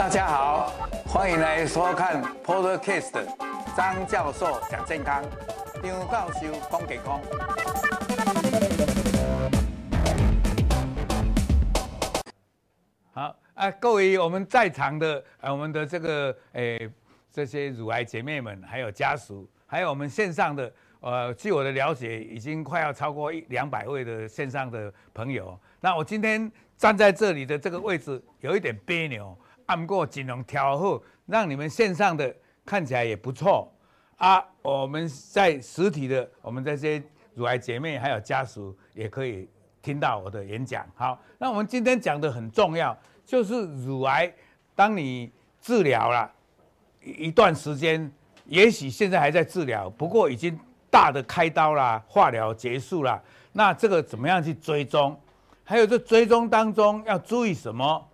大家好，欢迎来收看 Podcast 张教授讲健康，张教授讲健康。好啊，各位我们在场的啊，我们的这个诶、这些乳癌姐妹们，还有家属，还有我们线上的呃，据我的了解，已经快要超过一两百位的线上的朋友。那我今天站在这里的这个位置，有一点别扭。按过尽量调后，让你们线上的看起来也不错啊。我们在实体的，我们这些乳癌姐妹还有家属也可以听到我的演讲。好，那我们今天讲的很重要，就是乳癌。当你治疗了一段时间，也许现在还在治疗，不过已经大的开刀啦，化疗结束了。那这个怎么样去追踪？还有这追踪当中要注意什么？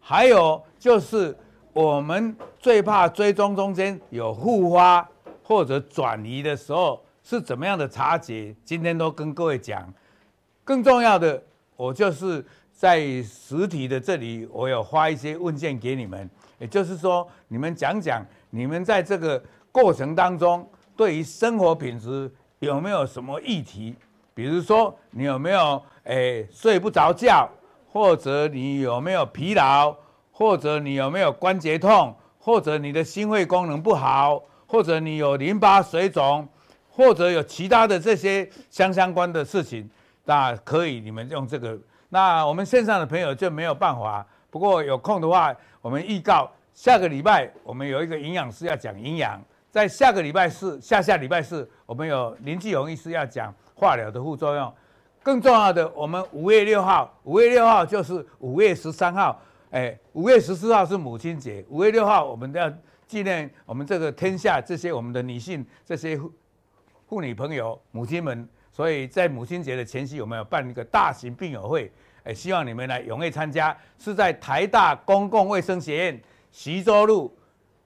还有就是，我们最怕追踪中间有复发或者转移的时候是怎么样的察觉？今天都跟各位讲。更重要的，我就是在实体的这里，我有发一些问卷给你们，也就是说，你们讲讲你们在这个过程当中，对于生活品质有没有什么议题？比如说，你有没有诶睡不着觉？或者你有没有疲劳，或者你有没有关节痛，或者你的心肺功能不好，或者你有淋巴水肿，或者有其他的这些相相关的事情，那可以你们用这个。那我们线上的朋友就没有办法。不过有空的话，我们预告下个礼拜我们有一个营养师要讲营养，在下个礼拜四、下下礼拜四，我们有林继鸿医师要讲化疗的副作用。更重要的，我们五月六号，五月六号就是五月十三号，哎，五月十四号是母亲节，五月六号我们要纪念我们这个天下这些我们的女性这些妇女朋友母亲们，所以在母亲节的前夕，我们要办一个大型病友会，哎，希望你们来踊跃参加，是在台大公共卫生学院徐州路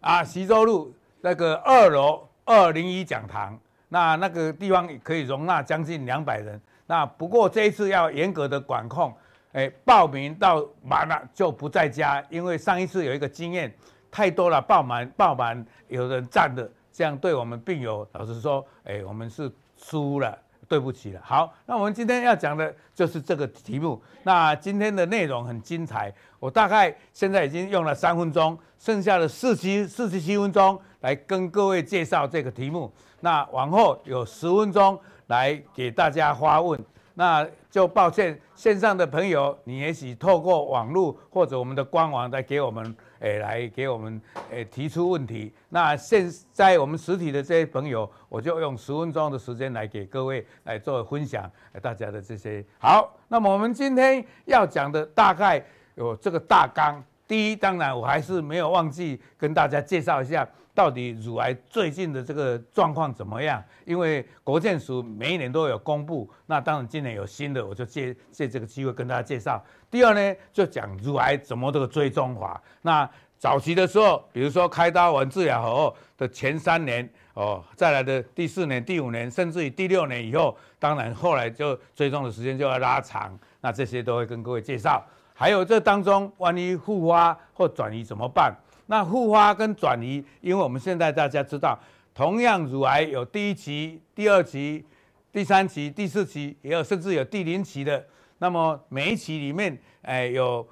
啊，徐州路那个二楼二零一讲堂，那那个地方可以容纳将近两百人。那不过这一次要严格的管控，哎，报名到满了就不再加，因为上一次有一个经验，太多了，报满报满有人占的，这样对我们病友老实说，哎，我们是输了，对不起了。好，那我们今天要讲的就是这个题目。那今天的内容很精彩，我大概现在已经用了三分钟，剩下的四七四十七分钟来跟各位介绍这个题目。那往后有十分钟。来给大家发问，那就抱歉，线上的朋友，你也许透过网络或者我们的官网来给我们，诶，来给我们，诶，提出问题。那现在我们实体的这些朋友，我就用十分钟的时间来给各位来做分享，大家的这些好。那么我们今天要讲的大概有这个大纲。第一，当然我还是没有忘记跟大家介绍一下。到底乳癌最近的这个状况怎么样？因为国健署每一年都有公布，那当然今年有新的，我就借借这个机会跟大家介绍。第二呢，就讲乳癌怎么这个追踪法。那早期的时候，比如说开刀完治疗后的前三年，哦，再来的第四年、第五年，甚至于第六年以后，当然后来就追踪的时间就要拉长。那这些都会跟各位介绍。还有这当中，万一复发或转移怎么办？那复发跟转移，因为我们现在大家知道，同样乳癌有第一期、第二期、第三期、第四期，也有甚至有第零期的。那么每一期里面，哎，有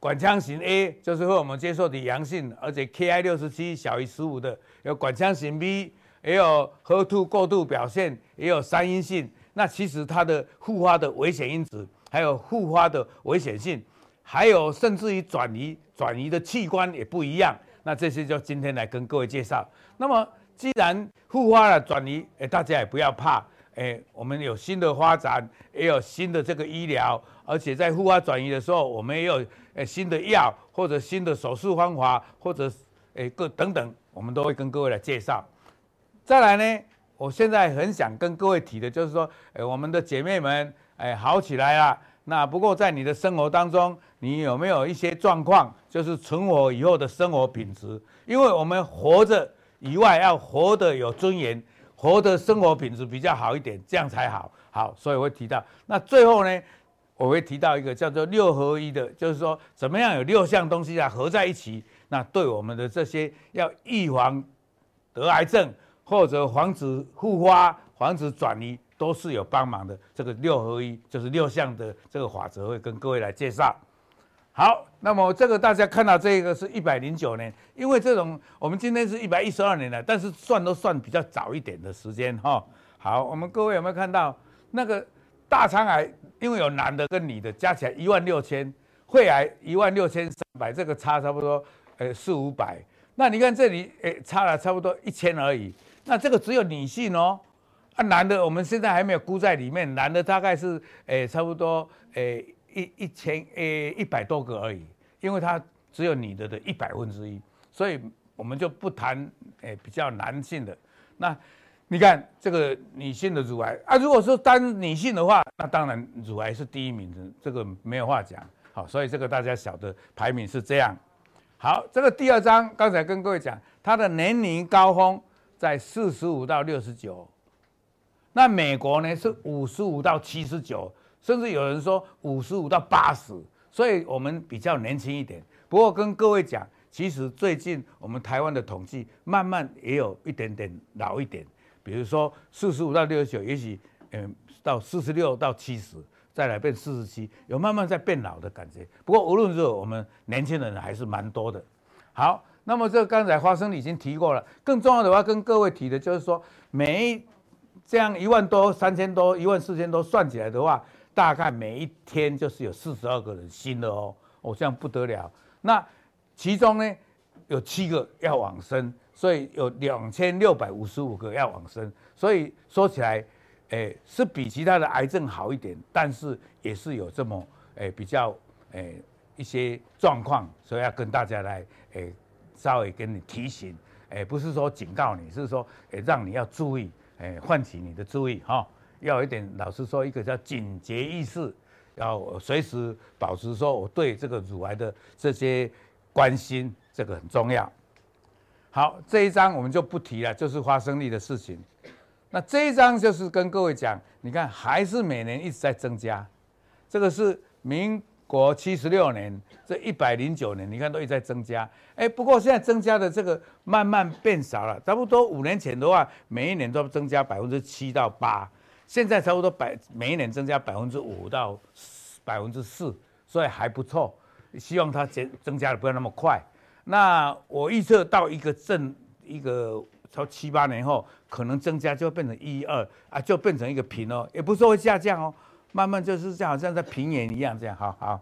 管腔型 A，就是和我们接受的阳性，而且 Ki 六十七小于十五的；有管腔型 B，也有 HER2 过度表现，也有三阴性。那其实它的复发的危险因子，还有复发的危险性。还有甚至于转移，转移的器官也不一样。那这些就今天来跟各位介绍。那么既然复发了转移，哎，大家也不要怕，哎，我们有新的发展，也有新的这个医疗，而且在复发转移的时候，我们也有哎新的药或者新的手术方法，或者哎各等等，我们都会跟各位来介绍。再来呢，我现在很想跟各位提的就是说，哎，我们的姐妹们，哎，好起来了。那不过在你的生活当中，你有没有一些状况，就是存活以后的生活品质？因为我们活着以外，要活得有尊严，活得生活品质比较好一点，这样才好。好，所以我会提到。那最后呢，我会提到一个叫做六合一的，就是说怎么样有六项东西啊合在一起，那对我们的这些要预防得癌症或者防止复发、防止转移，都是有帮忙的。这个六合一就是六项的这个法则，会跟各位来介绍。好，那么这个大家看到这个是一百零九年，因为这种我们今天是一百一十二年了，但是算都算比较早一点的时间哈。好，我们各位有没有看到那个大肠癌？因为有男的跟女的加起来一万六千，肺癌一万六千三百，这个差差不多呃四五百。那你看这里诶差了差不多一千而已。那这个只有女性哦，啊男的我们现在还没有估在里面，男的大概是诶差不多诶。一一千诶一百多个而已，因为它只有你的的一百分之一，所以我们就不谈诶比较男性的。那你看这个女性的乳癌啊，如果说单女性的话，那当然乳癌是第一名的，这个没有话讲。好，所以这个大家晓得排名是这样。好，这个第二章刚才跟各位讲，它的年龄高峰在四十五到六十九，那美国呢是五十五到七十九。甚至有人说五十五到八十，所以我们比较年轻一点。不过跟各位讲，其实最近我们台湾的统计慢慢也有一点点老一点，比如说四十五到六十九，也许嗯到四十六到七十，再来变四十七，有慢慢在变老的感觉。不过无论如何，我们年轻人还是蛮多的。好，那么这刚才花生已经提过了，更重要的话跟各位提的就是说，每一这样一万多、三千多、一万四千多算起来的话。大概每一天就是有四十二个人新的哦，哦，这样不得了。那其中呢，有七个要往生，所以有两千六百五十五个要往生。所以说起来，诶，是比其他的癌症好一点，但是也是有这么诶比较诶一些状况，所以要跟大家来诶稍微跟你提醒，诶不是说警告你，是说诶让你要注意，诶唤起你的注意哈。要有一点，老实说，一个叫警觉意识，要随时保持说我对这个乳癌的这些关心，这个很重要。好，这一章我们就不提了，就是发生率的事情。那这一章就是跟各位讲，你看还是每年一直在增加，这个是民国七十六年，这一百零九年，你看都一直在增加。哎，不过现在增加的这个慢慢变少了，差不多五年前的话，每一年都增加百分之七到八。现在差不多百每一年增加百分之五到百分之四，所以还不错。希望它增增加的不要那么快。那我预测到一个正一个超七八年后，可能增加就会变成一二啊，就变成一个平哦，也不是说会下降哦，慢慢就是这样，好像在平原一样这样。好好，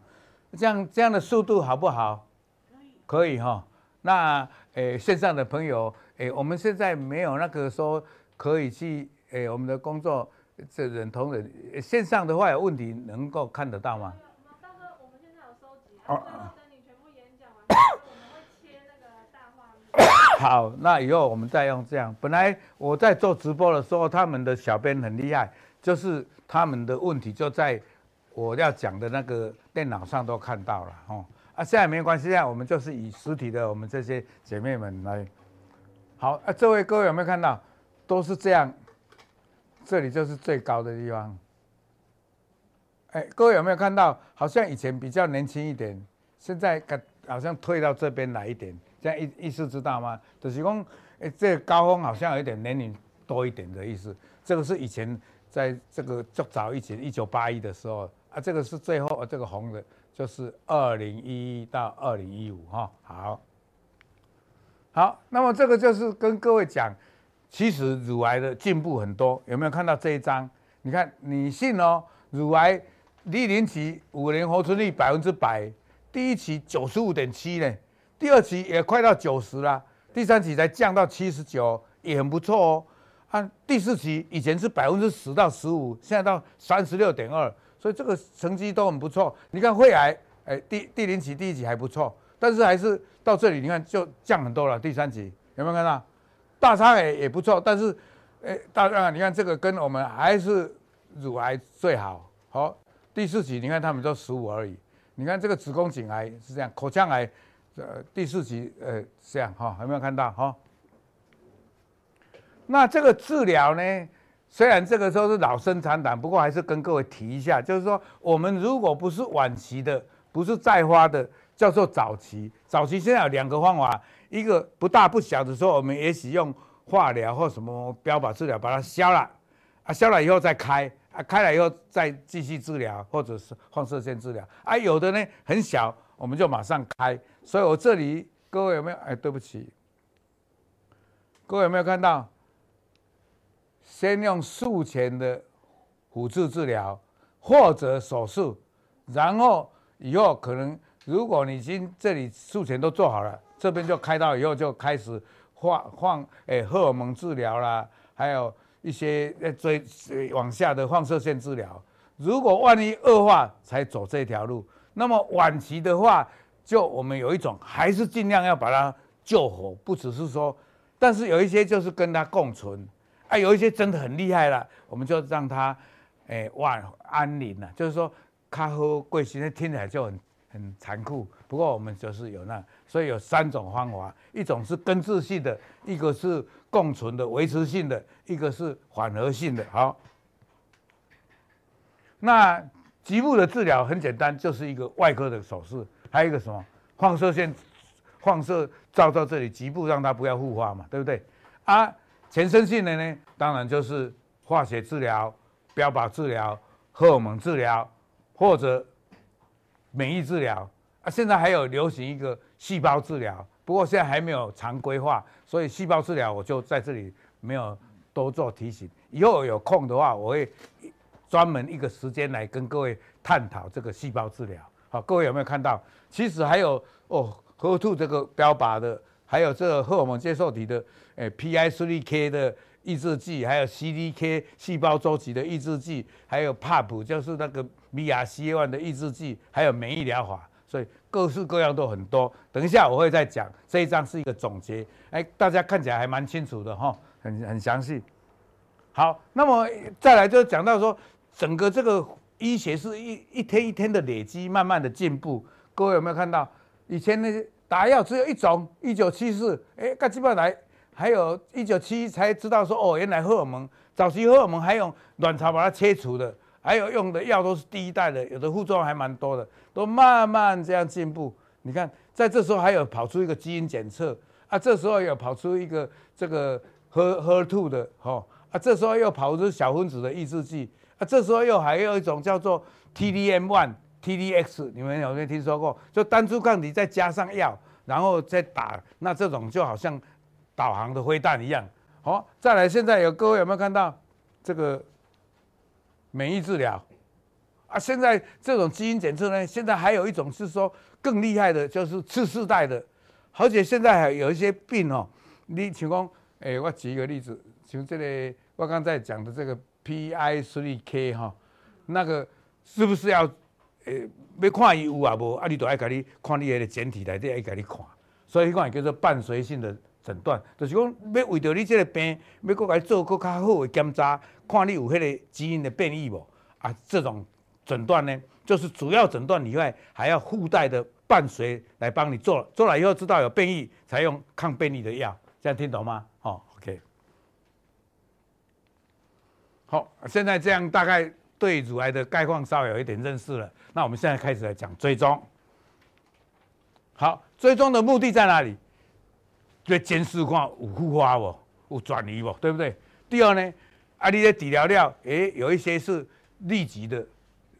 这样这样的速度好不好？可以，可以哈。那诶线上的朋友诶，我们现在没有那个说可以去诶我们的工作。这人同人线上的话有问题能够看得到吗？到时候我们现在有收集，全部演讲完，我们会切那个大画面。好，那以后我们再用这样。本来我在做直播的时候，他们的小编很厉害，就是他们的问题就在我要讲的那个电脑上都看到了哦。啊，现在没关系，现在我们就是以实体的我们这些姐妹们来。好，啊，这位各位有没有看到？都是这样。这里就是最高的地方，哎，各位有没有看到？好像以前比较年轻一点，现在好像退到这边来一点，这样意意思知道吗？就是说，哎，这个高峰好像有一点年龄多一点的意思。这个是以前在这个较早以前，一九八一的时候啊，这个是最后这个红的，就是二零一一到二零一五哈。好，好，那么这个就是跟各位讲。其实乳癌的进步很多，有没有看到这一张？你看女性哦，乳癌第零期五年活存率百分之百，第一期九十五点七呢，第二期也快到九十了，第三期才降到七十九，也很不错哦。啊，第四期以前是百分之十到十五，现在到三十六点二，所以这个成绩都很不错。你看肺癌，哎，第第零期第一期还不错，但是还是到这里你看就降很多了。第三期有没有看到？大肠癌也不错，但是，哎，大肠癌你看这个跟我们还是乳癌最好。好，第四期你看他们都十五而已。你看这个子宫颈癌是这样，口腔癌，呃，第四期呃这样哈，有没有看到哈？那这个治疗呢，虽然这个时候是老生常谈，不过还是跟各位提一下，就是说我们如果不是晚期的，不是再发的，叫做早期。早期现在有两个方法，一个不大不小的时候，我们也许用化疗或什么标靶治疗把它消了，啊，消了以后再开，啊，开了以后再继续治疗，或者是放射线治疗。啊，有的呢很小，我们就马上开。所以我这里各位有没有？哎，对不起，各位有没有看到？先用术前的辅助治疗或者手术，然后以后可能如果你已经这里术前都做好了，这边就开刀以后就开始放放诶荷尔蒙治疗啦，还有一些呃追往下的放射线治疗。如果万一恶化，才走这条路。那么晚期的话，就我们有一种还是尽量要把它救活，不只是说，但是有一些就是跟它共存。啊，有一些真的很厉害了，我们就让他，哎、晚，安宁了。就是说，他和贵姓，听起来就很很残酷。不过我们就是有那，所以有三种方法：一种是根治性的，一个是共存的、维持性的，一个是缓和性的。好，那局部的治疗很简单，就是一个外科的手术，还有一个什么放射线，放射照到这里局部，让它不要复发嘛，对不对？啊。全身性的呢，当然就是化学治疗、标靶治疗、荷尔蒙治疗或者免疫治疗啊。现在还有流行一个细胞治疗，不过现在还没有常规化，所以细胞治疗我就在这里没有多做提醒。以后有空的话，我会专门一个时间来跟各位探讨这个细胞治疗。好，各位有没有看到？其实还有哦，HER2 这个标靶的。还有这个荷尔蒙接受体的，诶，PI3K 的抑制剂，还有 CDK 细胞周期的抑制剂，还有 PAP 就是那个 BRCA1 的抑制剂，还有免疫疗法，所以各式各样都很多。等一下我会再讲，这一章是一个总结，哎，大家看起来还蛮清楚的哈，很很详细。好，那么再来就讲到说，整个这个医学是一一天一天的累积，慢慢的进步。各位有没有看到以前那些？打药只有一种，一九七四，哎，盖基本来还有一九七一才知道说，哦，原来荷尔蒙早期荷尔蒙还用卵巢把它切除的，还有用的药都是第一代的，有的副作用还蛮多的，都慢慢这样进步。你看，在这时候还有跑出一个基因检测啊，这时候有跑出一个这个 HER2 的，吼啊，这时候又跑出小分子的抑制剂啊，这时候又还有一种叫做 TDM1。TDX，你们有没有听说过？就单株抗体再加上药，然后再打，那这种就好像导航的灰弹一样。好、再来，现在有各位有没有看到这个免疫治疗啊？现在这种基因检测呢，现在还有一种是说更厉害的，就是次世代的，而且现在还有一些病哦，你请讲，诶，我举一个例子，像这个我刚才讲的这个 PI3K 哈，那个是不是要？诶，要看伊有啊无，啊，你都爱甲你看你迄个检体内底爱甲你看，所以迄个叫做伴随性的诊断，就是讲要为着你这个病，要搁甲做搁较好的检查，看你有迄个基因的变异无，啊，这种诊断呢，就是主要诊断以外，还要附带的伴随来帮你做，做了以后知道有变异，才用抗变异的药，这样听懂吗？好，OK，好，现在这样大概。对乳癌的概况稍微有一点认识了，那我们现在开始来讲追踪。好，追踪的目的在哪里？对，监视看有复发不，有转移不，对不对？第二呢，啊，你的治疗料，诶，有一些是立即的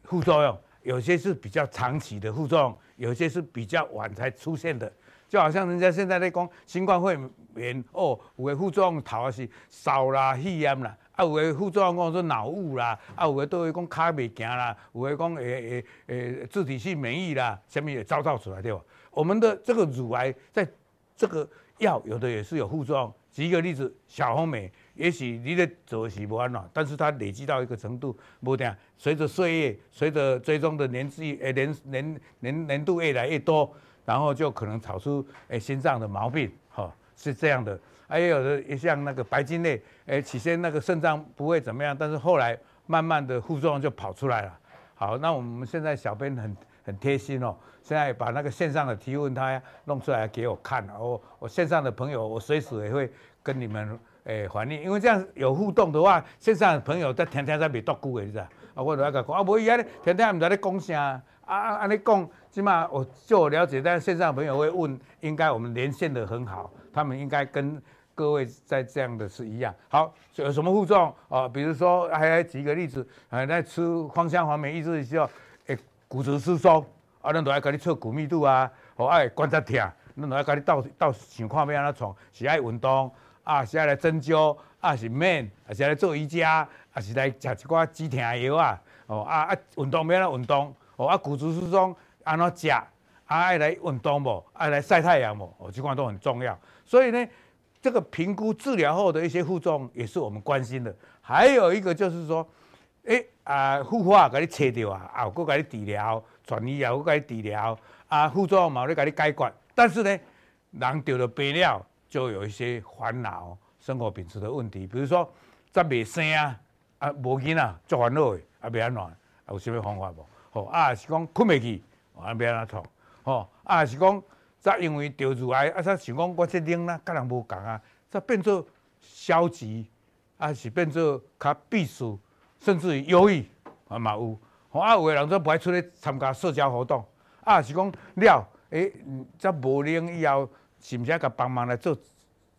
副作用，有些是比较长期的副作用，有些是比较晚才出现的。就好像人家现在在讲新冠肺炎，哦，有的副作用头啊是烧啦、肺炎啦。啊，有的副作用讲说脑雾啦，啊，有的都会讲脚袂行啦，有的讲诶诶诶自体性免疫啦，什么也造造出来对吧？我们的这个乳癌在这个药有的也是有副作用。举一个例子，小红莓，也许你的做是不安了，但是它累积到一个程度，不这样，随着岁月，随着追踪的年纪诶年年年年度越来越多，然后就可能炒出诶心脏的毛病，哈，是这样的。还有的也像那个白金类，诶，起先那个肾脏不会怎么样，但是后来慢慢的副作用就跑出来了。好，那我们现在小编很很贴心哦，现在把那个线上的提问他弄出来给我看。我我线上的朋友，我随时也会跟你们诶反应，因为这样有互动的话，线上的朋友在天天在未多久的，你知道？啊，我就爱甲讲，啊，无伊安尼天天毋知咧讲啥，啊啊安尼讲，起码我就我了解，但是线上的朋友会问，应该我们连线的很好，他们应该跟各位在这样的是一样。好，有什么互动啊？比如说，还来举个例子，啊，在吃芳香黄梅抑制的时候，诶，骨质疏松，啊，咱都爱甲你测骨密度啊，哦，爱关节疼，咱都爱甲你倒倒想看要安怎创，是爱运动。啊，是来针灸，啊是免，啊是来做瑜伽，啊是来食一寡止疼药啊。哦啊啊，运动免啦运动，哦啊骨质疏松安怎食，啊爱来运动无，爱来晒太阳无，哦这款都很重要。所以呢，这个评估治疗后的一些副作用也是我们关心的。还有一个就是说，诶、欸、啊，复发给你切掉啊，啊，搁给你治疗，转移啊，搁给你治疗，啊，副作用嘛，咧给你解决。但是呢，人得了病了。就有一些烦恼、生活品质的问题，比如说在未生啊，啊无囡仔做烦恼的，啊未安怎，啊有啥物方法无？吼啊是讲困袂去，啊要安怎创？吼啊是讲则因为得乳癌，啊则想讲我这冷啦，甲人无共啊，则变做消极，啊是变做较避暑，甚至于忧郁啊嘛有。吼啊有个人则不爱出来参加社交活动，啊是讲了，诶则无灵以后。是不是要甲帮忙来做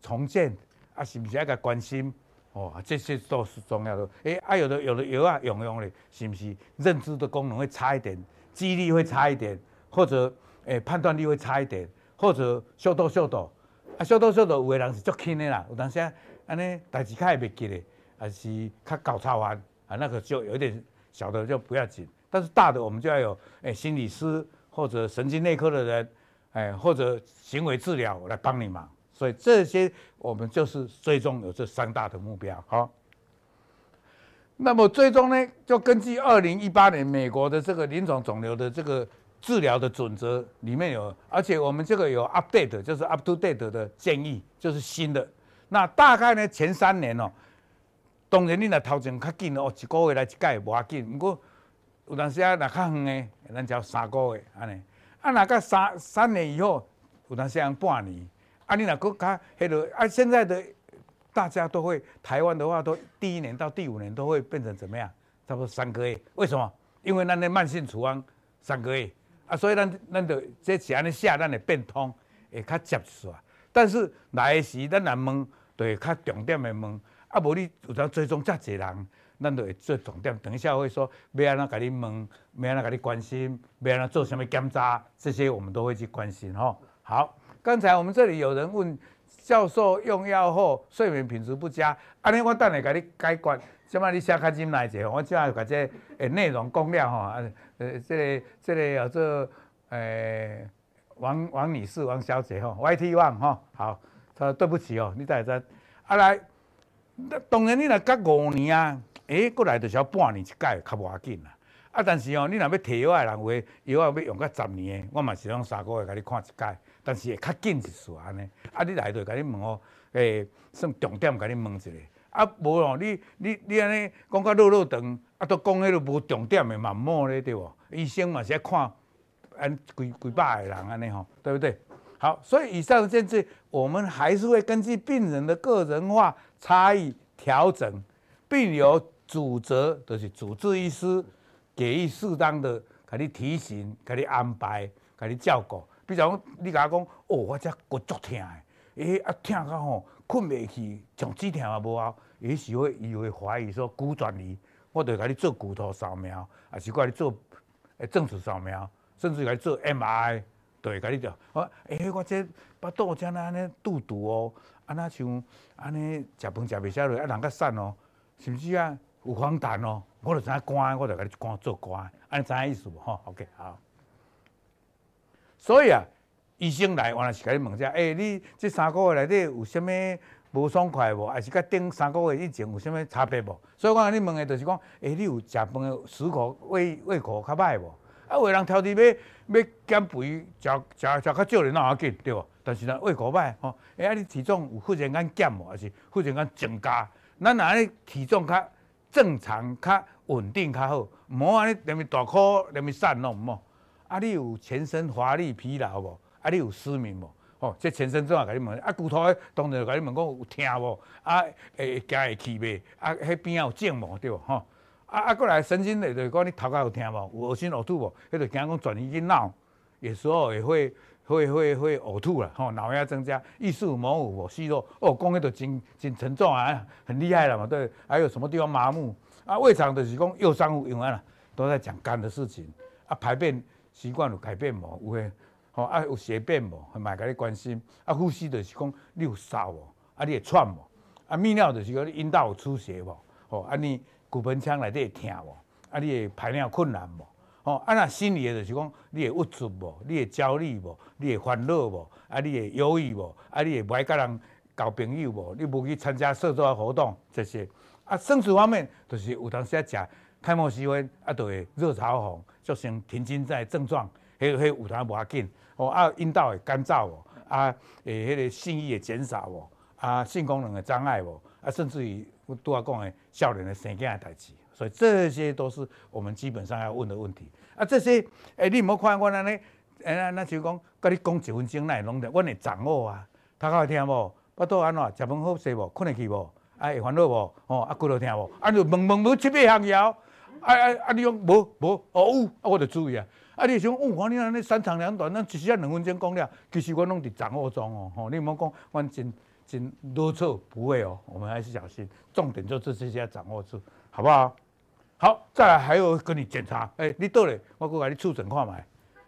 重建？啊，是不是要甲关心？哦，这些都是重要的。诶，啊，有的有的药啊用用咧，是不是认知的功能会差一点，记忆力会差一点，或者诶判断力会差一点，或者小肚小肚，啊，小肚小肚有的人是足轻的啦，有当时啊，安尼代志较会袂记咧，还是较搞操完啊，那个就有点小的就不要紧，但是大的我们就要有诶心理师或者神经内科的人。哎，或者行为治疗来帮你忙，所以这些我们就是最终有这三大的目标。好，那么最终呢，就根据二零一八年美国的这个临床肿瘤的这个治疗的准则里面有，而且我们这个有 update，就是 up to date 的建议，就是新的。那大概呢，前三年哦，当然你若头前较紧哦，一个月来一届无要紧，不过有阵时啊，若较远的，咱叫三个月安尼。啊，那个三三年以后，有当时半年，啊，你若个较迄落啊，现在的大家都会，台湾的话都第一年到第五年都会变成怎么样？差不多三个月。为什么？因为咱的慢性处方三个月，啊，所以咱咱就这是安尼写，咱会变通，会较接受。但是来时咱来问，就会较重点的问，啊，无你有当追踪遮侪人。咱就会做重点，等一下会说要安怎甲你问，要安怎甲你关心，要安怎做什么检查，这些我们都会去关心吼。好，刚才我们这里有人问教授用药后睡眠品质不佳，安尼我等下甲你解决。即摆你写较进来者，我即摆甲这诶内容讲了吼。啊，呃，这个这个叫做诶王王女士、王小姐吼，YT One 吼，好，他说对不起哦，你再再啊来，当然你若隔五年啊。诶，过来就是要半年一届，较无要紧啦。啊，但是哦，你若要摕药的人话，药啊要用到十年的，我嘛是用三个月甲你看一届，但是会较紧一丝安尼。啊，你来就甲你问哦，诶，算重点甲你问一下。啊，无哦，你你你安尼讲甲落落长，啊，都讲迄个无重点的嘛，毋好咧，对无？医生嘛是爱看，按几几百个人安尼吼，对不对？好，所以以上这些，我们还是会根据病人的个人化差异调整，并有。主责就是主治医师给予适当的，给你提醒，给你安排，给你照顾。比如讲，你甲我讲，哦，我这骨足疼的，诶，啊，疼到吼困袂去，从止疼也无效，也许会伊会怀疑说骨转移，我就给你做骨头扫描，还是给你做诶正子扫描，甚至给你做 MRI，对，给你做。我，诶，我这巴肚这样安尼肚肚哦，安那像安尼食饭食袂下落，啊，人较瘦哦，是不是啊？有黄疸哦，我就知影关，我就甲你关做关，安尼知影意思无？吼，OK，好。所以啊，医生来，原来是甲你问下，诶、欸，你这三个月内底有啥物无爽快无？还是甲顶三个月以前有啥物差别无？所以我甲你问的，就是讲，诶、欸，你有食饭的食口胃胃口较歹无？啊，有的人挑剔要要减肥，食食食较少年哪要紧，对无？但是呢，胃口歹，吼，诶，啊，你体重有忽然间减无？还是忽然间增加？咱若安尼体重较正常较稳定较好，毋好安尼连咪大颗连咪瘦拢毋好。啊，你有全身乏力疲劳无？啊，你有失眠无？哦，这全身怎啊？甲你问啊，骨头当然甲你问讲有疼无？啊，会行会去袂？啊，迄边啊有肿无？对无？吼，啊啊，过来神经的就是讲你头壳有疼无？有恶心呕吐无？迄就惊讲转移去脑，有时候也会会会会呕吐了，吼，脑压增加，意识模糊无？息肉哦，讲迄就真真沉重啊，很厉害了嘛，对。还有什么地方麻木？啊，胃肠就是讲右上腹，因为啦，都在讲肝的事情。啊，排便习惯有改变无？有诶。吼啊，有血便无？嘛甲你关心。啊，呼吸就是讲你有嗽无？啊，你会喘无？啊，泌尿就是讲阴道有出血无？吼啊，你骨盆腔内底会疼无？啊，你会排尿困难无？吼啊，那心理的就是讲你会郁卒无？你会焦虑无？你会烦恼无？啊，你会忧郁无？啊，你会不爱甲人交朋友无？你无去参加社交活动这些。啊，生殖方面就是有当时啊食泰莫西芬，啊，就会热潮红，造成停经在症状，迄迄有当无要紧。哦啊，阴道会干燥无，啊，诶，迄个性欲会减少无，啊，性功能的障碍无，啊，甚至于我拄仔讲的少年的生囝的代志，所以这些都是我们基本上要问的问题。啊，这些诶、欸，你唔好看我安尼，诶，那那就讲，跟你讲一分钟来拢的，我会掌握啊。头壳会疼无？腹肚安怎？食饭好势无？困得去无？啊，会烦恼无？哦，啊，骨头疼无？啊，就问问问七八项谣，啊啊啊，你讲无无？哦有，啊，我就注意啊。啊！你想，哦，你安尼三长两短，咱只需要两分钟讲了。其实我拢伫掌握中哦，吼，你莫讲，我真真多错，不会哦。我们还是小心，重点就是这些要掌握住，好不好？好，再来还有跟你检查，诶、你倒咧，我搁甲你触诊看觅。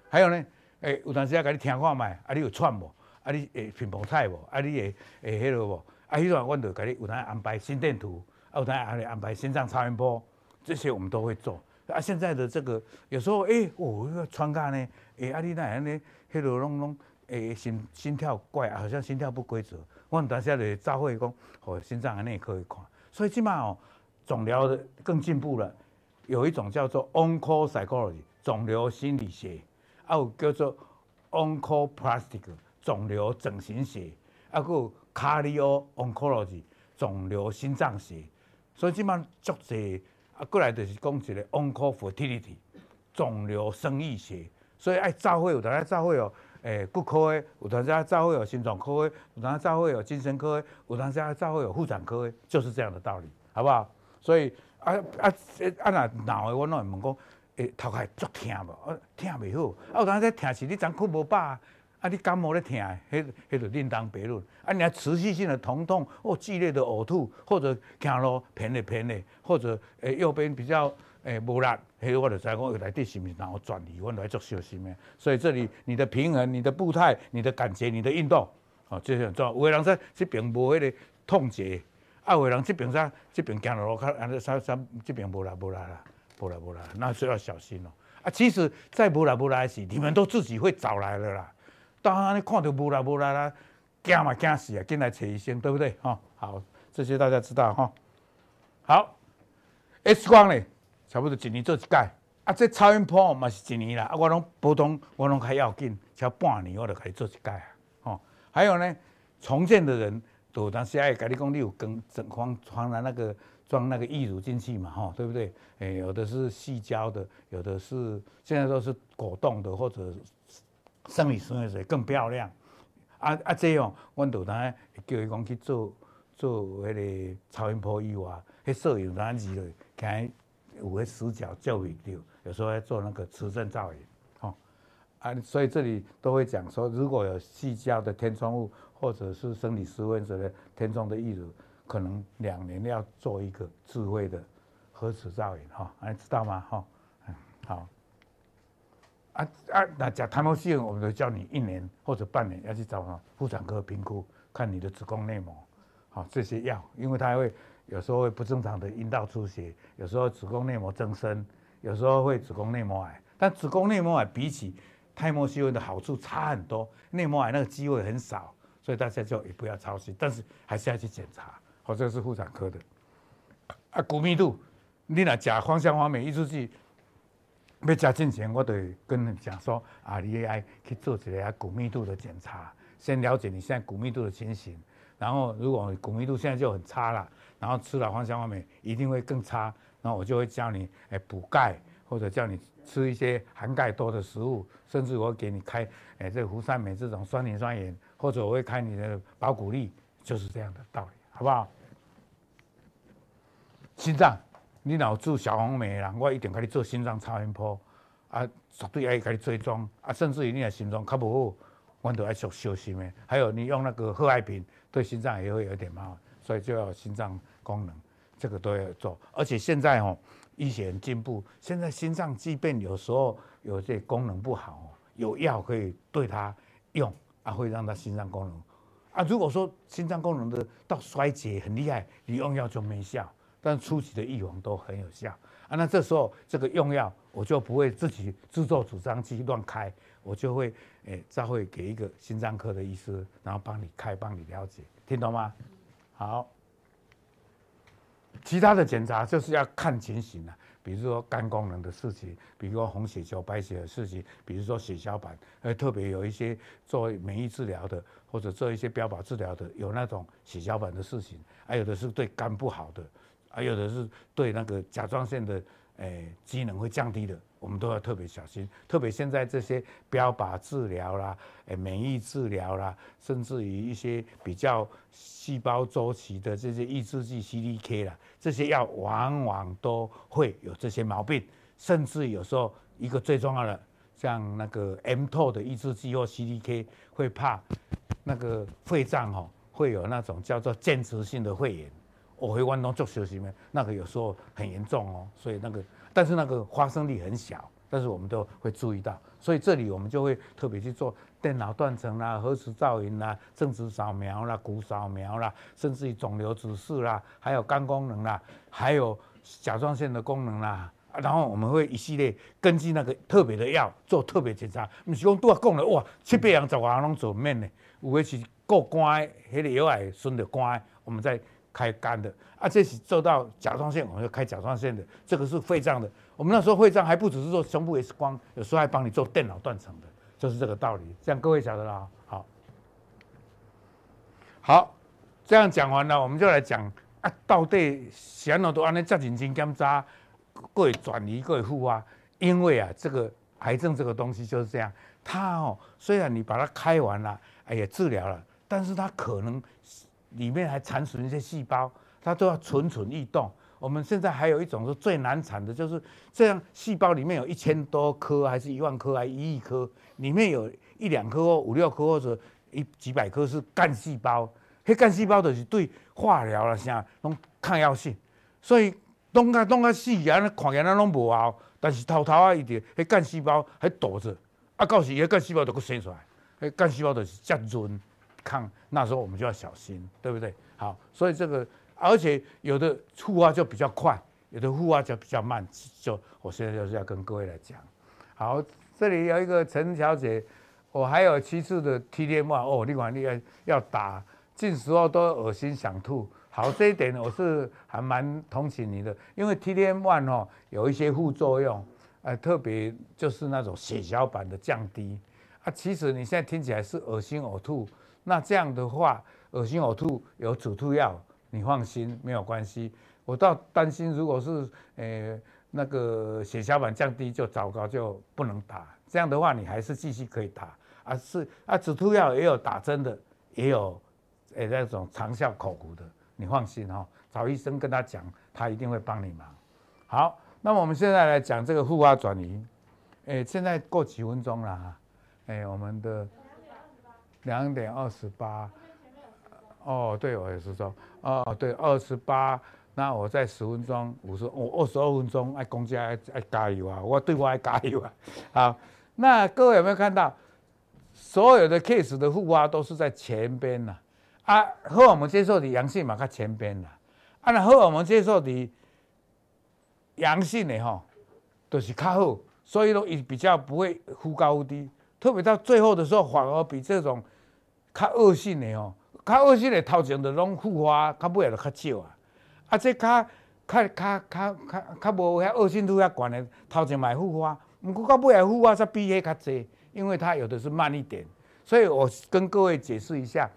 还有呢，诶、有当时啊甲你听看觅，啊，你有喘无？啊，你诶频跑菜无？啊，你诶，诶迄落无？啊，迄段我着甲你有当安排心电图，啊，有当安尼安排心脏超音波，这些我们都会做。啊，现在的这个有时候，哎、欸，哦，那个穿甲呢，哎、欸，啊，你那样呢，迄落拢拢，诶、欸，心心跳怪，好像心跳不规则。我们当下的照会讲，哦，心脏安尼也可以看。所以起码哦，肿瘤的更进步了，有一种叫做 oncopsychology 肿瘤心理学，啊，有叫做 oncoplastic 肿瘤整形学，啊，还有 cardio oncology 肿瘤心脏学。所以起码足侪。啊，过来就是讲一个 oncofertility 肿瘤生育学，所以爱照会有大家照会有诶骨科诶，有大家照会有心脏科诶，有大家照会有精神科诶，有大家照会有妇产科诶，就是这样的道理，好不好？所以啊啊啊那脑的我拢会问讲，诶头壳足疼无？啊疼袂好，啊有当在疼是你昨困无饱。啊，你感冒咧疼，迄、迄就另当别论。啊，你还持续性的疼痛或剧烈的呕吐，或者走路偏咧偏咧，或者诶、欸、右边比较诶无力，迄我就知讲来底是毋是然后转移，我来做小心的。所以这里你的平衡、你的步态、你的感觉、你的运动，哦，这些很重要。有个人说这边无迄个痛觉，啊，有人这边说这边走路较安尼啥啥，这边无啦无啦啦，无啦无啦，那就要小心咯。啊，其实再无啦无啦时，你们都自己会找来的啦。当然，你看到无啦无啦啦，惊嘛惊死啊！进来找医生，对不对？哈，好，这些大家知道哈。好，X 光呢，差不多一年做一届。啊，这超音波嘛是一年啦。啊，我拢普通，我拢还要紧，超半年我就可以做一届啊。哦，还有呢，重建的人，都当时爱跟你讲，你有跟整框装了那个装那个义乳进去嘛？哈，对不对？诶，有的是细胶的，有的是现在都是果冻的，或者。生理实验室更漂亮，啊啊这样，阮就当叫伊讲去做做迄个超音波以外，迄摄影当时咧，看有个死角照会到，有时候要做那个磁振造影，啊，所以这里都会讲说，如果有细胶的填充物，或者是生理实验室的填充的义乳，可能两年要做一个智慧的核磁造影，哈，你知道吗？哈，好。啊啊，那讲胎膜腺，我们就叫你一年或者半年要去找妇产科评估，看你的子宫内膜，好这些药，因为它会有时候会不正常的阴道出血，有时候子宫内膜增生，有时候会子宫内膜癌。但子宫内膜癌比起胎膜腺的好处差很多，内膜癌那个机会很少，所以大家就也不要操心，但是还是要去检查。好，这个是妇产科的。啊，骨密度，你那甲芳香华美抑制剂。要加进前，我得跟你讲说啊，你要去做一个骨密度的检查，先了解你现在骨密度的情形。然后，如果骨密度现在就很差了，然后吃了芳香方面一定会更差。然后我就会教你诶补钙，或者叫你吃一些含钙多的食物，甚至我给你开哎这个福善美这种酸磷酸盐，或者我会开你的保骨力，就是这样的道理，好不好？心脏，你脑住小红莓啦，我一定给你做心脏超音波，啊，绝对爱给你追踪，啊，甚至于你的心脏较不好，我都爱做小心的。还有你用那个贺爱平，对心脏也会有点麻烦，所以就要心脏功能，这个都要做。而且现在哦，医学很进步，现在心脏疾病有时候有些功能不好，有药可以对它用，啊，会让它心脏功能。啊，如果说心脏功能的到衰竭很厉害，你用药就没效。但初期的预防都很有效啊。那这时候这个用药，我就不会自己自作主张去乱开，我就会诶再会给一个心脏科的医师，然后帮你开，帮你了解，听懂吗？好。其他的检查就是要看情形了，比如说肝功能的事情，比如说红血球、白血的事情，比如说血小板，呃，特别有一些做免疫治疗的，或者做一些标靶治疗的，有那种血小板的事情，还有的是对肝不好的。还有的是对那个甲状腺的诶机能会降低的，我们都要特别小心。特别现在这些标靶治疗啦、诶免疫治疗啦，甚至于一些比较细胞周期的这些抑制剂 CDK 啦，这些药往往都会有这些毛病。甚至有时候一个最重要的，像那个 MTO 的抑制剂或 CDK 会怕那个肺脏吼会有那种叫做间质性的肺炎。我会弯动做休息面，那个有时候很严重哦，所以那个，但是那个发生率很小，但是我们都会注意到，所以这里我们就会特别去做电脑断层啦、核磁造影啦、正子扫描啦、骨扫描啦，甚至于肿瘤指示啦，还有肝功能啦，还有甲状腺的功能啦，然后我们会一系列根据那个特别的药做特别检查。不是讲都要讲了哇，七八样十个人拢做面的，有的是过关，迄个药癌顺着关，我们再。开肝的啊，这是做到甲状腺，我们就开甲状腺的。这个是肺脏的，我们那时候肺脏还不只是做胸部 X 光，有时候还帮你做电脑断层的，就是这个道理。这样各位晓得了，好，好，这样讲完了，我们就来讲啊，到底什么都按呢？这认真检查，各位转移，各位护啊，因为啊，这个癌症这个东西就是这样，它哦，虽然你把它开完了，哎呀，治疗了，但是它可能。里面还残存一些细胞，它都要蠢蠢欲动。我们现在还有一种是最难产的，就是这样，细胞里面有一千多颗，还是一万颗，还是一亿颗，里面有一两颗五六颗或者一几百颗是干细胞。那干细胞的是对化疗了啥拢抗药性，所以东啊东啊死啊，那看起来拢无效，但是偷偷啊一点，那干细胞还躲着，啊，到时那干细胞就会生出来，那干细胞就是这样润。抗那时候我们就要小心，对不对？好，所以这个而且有的复发就比较快，有的复发就比较慢。就我现在就是要跟各位来讲。好，这里有一个陈小姐，我还有七次的 T-DM1 哦，另外你要要打，进食后都恶心想吐。好，这一点我是还蛮同情你的，因为 T-DM1 哦有一些副作用，呃，特别就是那种血小板的降低啊。其实你现在听起来是恶心呕吐。那这样的话，恶心呕吐有止吐药，你放心，没有关系。我倒担心，如果是诶、那个血小板降低就糟糕，就不能打。这样的话，你还是继续可以打。啊是啊，止吐药也有打针的，也有诶、那种长效口服的，你放心哈、哦。找医生跟他讲，他一定会帮你忙。好，那么我们现在来讲这个复发转移。诶、现在过几分钟了哈。诶、我们的。两点二十八，哦，对，我也是说，哦，对，二十八，那我在十分钟，五十，我二十二分钟，爱公家爱爱加油啊，我对我爱加油啊，好，那各位有没有看到，所有的 case 的复发都是在前边呐，啊，荷尔蒙接受的阳性嘛，看前边呐，啊，那荷尔蒙接受的阳性的哈，都、是较好，所以都也比较不会忽高忽低，特别到最后的时候，反而比这种。较恶性的哦，较恶性的头前就拢复发，较尾也就较少啊。啊，这较较较较较较无遐恶性度遐悬的头前买复发，毋过到尾来复发才比迄较侪，因为它有的是慢一点。所以我跟各位解释一下，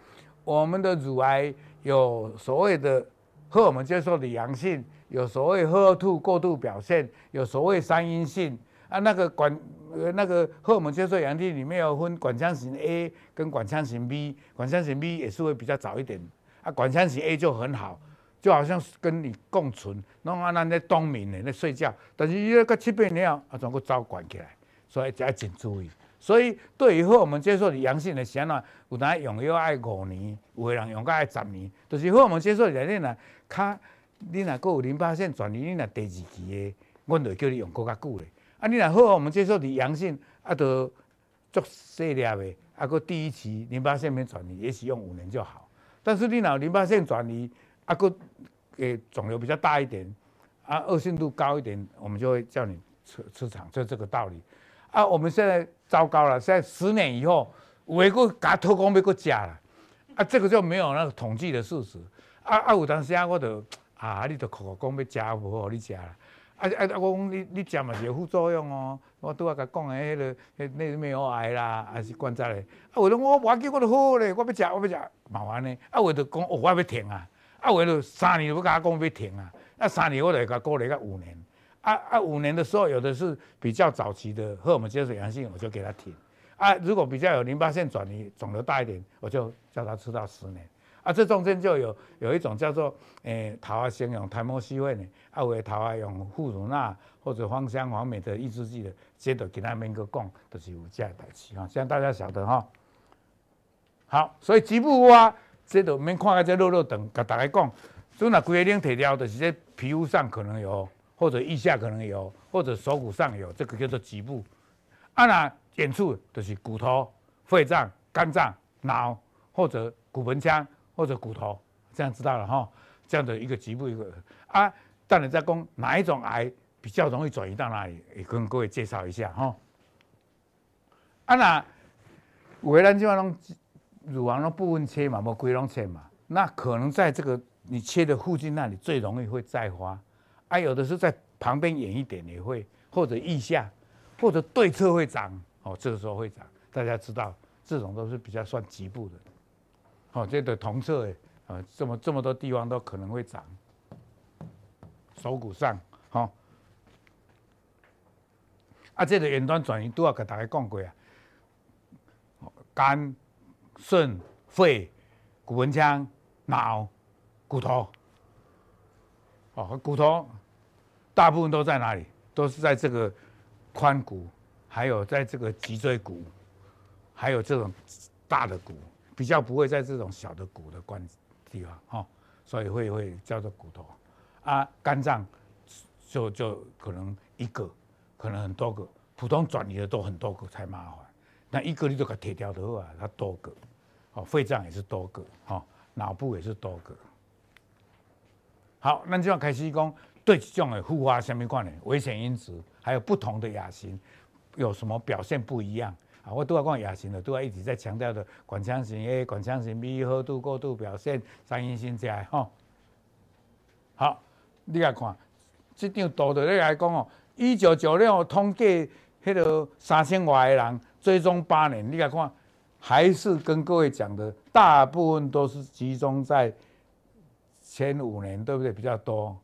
我们的乳癌有所谓的荷尔蒙接受的阳性，有所谓荷尔兔过度表现，有所谓三阴性啊。那个管呃那个荷尔蒙接受阳性里面有分管腔型 A 跟管腔型 B，管腔型 B 也是会比较早一点啊。管腔型 A 就很好，就好像跟你共存，弄啊那在冬眠的在睡觉，但是伊那个七八年啊，全部早关起来，所以要紧注意。所以对于荷尔蒙接受阳性的先啊，有人用药爱五年，有的人用到爱十年，就是荷尔蒙接受里面呢。卡，你若阁有淋巴腺转移，你若第二期的，阮就叫你用阁较久嘞。啊，你若好，我们接受你阳性，啊，都足细粒的，啊，阁第一期淋巴腺没转移，也许用五年就好。但是你若淋巴腺转移，啊，阁诶肿瘤比较大一点，啊，恶性度高一点，我们就会叫你吃吃肠，就这个道理。啊，我们现在糟糕了，现在十年以后，有诶阁甲偷工要阁食了，啊，这个就没有那个统计的事实。啊啊！有当时啊，我就啊，你就口口讲要食，无互你食啦。啊啊！我讲你你食嘛是有副作用哦。我拄仔甲讲诶，迄个迄那没有癌啦，还是关节嘞。啊，为了我我叫我都好咧，我要食我要食，麻烦呢。啊，为着讲哦，我要停啊。啊，为了三年，要甲讲要停啊。啊，三年我着甲过了一个五年。啊啊，五年的时候，有的是比较早期的荷尔蒙接受阳性，我就给他停。啊，如果比较有淋巴腺转移、肿瘤大一点，我就叫他吃到十年。啊，这中间就有有一种叫做诶，头啊先用泰莫西韦呢，啊，有的头啊用复乳纳或者芳香黄美的抑制剂的，接着给他们个讲，都、就是有这样代志哈，希望大家晓得哈。好，所以局部啊，这都免看个这肉肉等，甲大家讲，所以那规个脸体雕的，是在皮肤上可能有，或者腋下可能有，或者手骨上有，这个叫做局部。啊，那远处就是骨头、肺脏、肝脏、脑或者骨盆腔。或者骨头，这样知道了哈，这样的一个局部一个啊，当然在讲哪一种癌比较容易转移到哪里，也跟各位介绍一下哈。啊那，有的咱就讲乳房的部分切嘛，不规拢切嘛，那可能在这个你切的附近那里最容易会再发，啊有的是在旁边远一点也会，或者腋下，或者对侧会长，哦这个时候会长，大家知道这种都是比较算局部的。哦，这个同侧诶，啊，这么这么多地方都可能会长，手骨上，哈、哦，啊，这个远端转移都要给大家讲过啊，肝、肾、肺、骨盆腔、脑、骨头，哦，骨头大部分都在哪里？都是在这个髋骨，还有在这个脊椎骨，还有这种大的骨。比较不会在这种小的骨的关地方哈，所以会会叫做骨头啊，肝脏就就可能一个，可能很多个，普通转移的都很多个才麻烦，那一个你就给它铁掉的话，它多个，哦，肺脏也是多个，哈，脑部也是多个。好，那就要开始讲对这种的复发什么关联，危险因子，还有不同的亚型有什么表现不一样。啊，我都要讲亚型的，都要一直在强调的管腔型 A、管腔型 B、荷尔兔过度表现、三阴性这样吼。好，你来看这张图对你来讲哦，一九九六统计迄个三千外的人追踪八年，你来看还是跟各位讲的，大部分都是集中在前五年，对不对？比较多。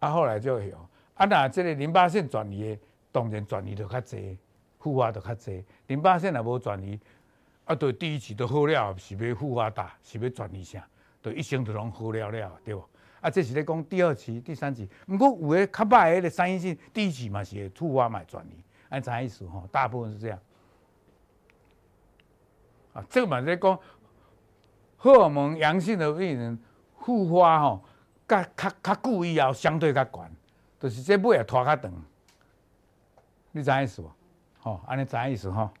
啊，后来就有啊，那这个淋巴腺转移的，当然转移的较侪。复发就较济，淋巴腺也无转移，啊，对第一期都好了，是要复发大，是要转移啥，对一生都拢好了了，对无？啊，这是咧讲第二期、第三期，毋过有诶较歹诶三阴性，第一期嘛是会复发嘛转移，安怎意思吼？大部分是这样。啊，这个嘛在讲荷尔蒙阳性的病人复发吼，较较较久以后相对较悬，就是这尾也拖较长，你知影意思无？哦，安尼知影意思哈？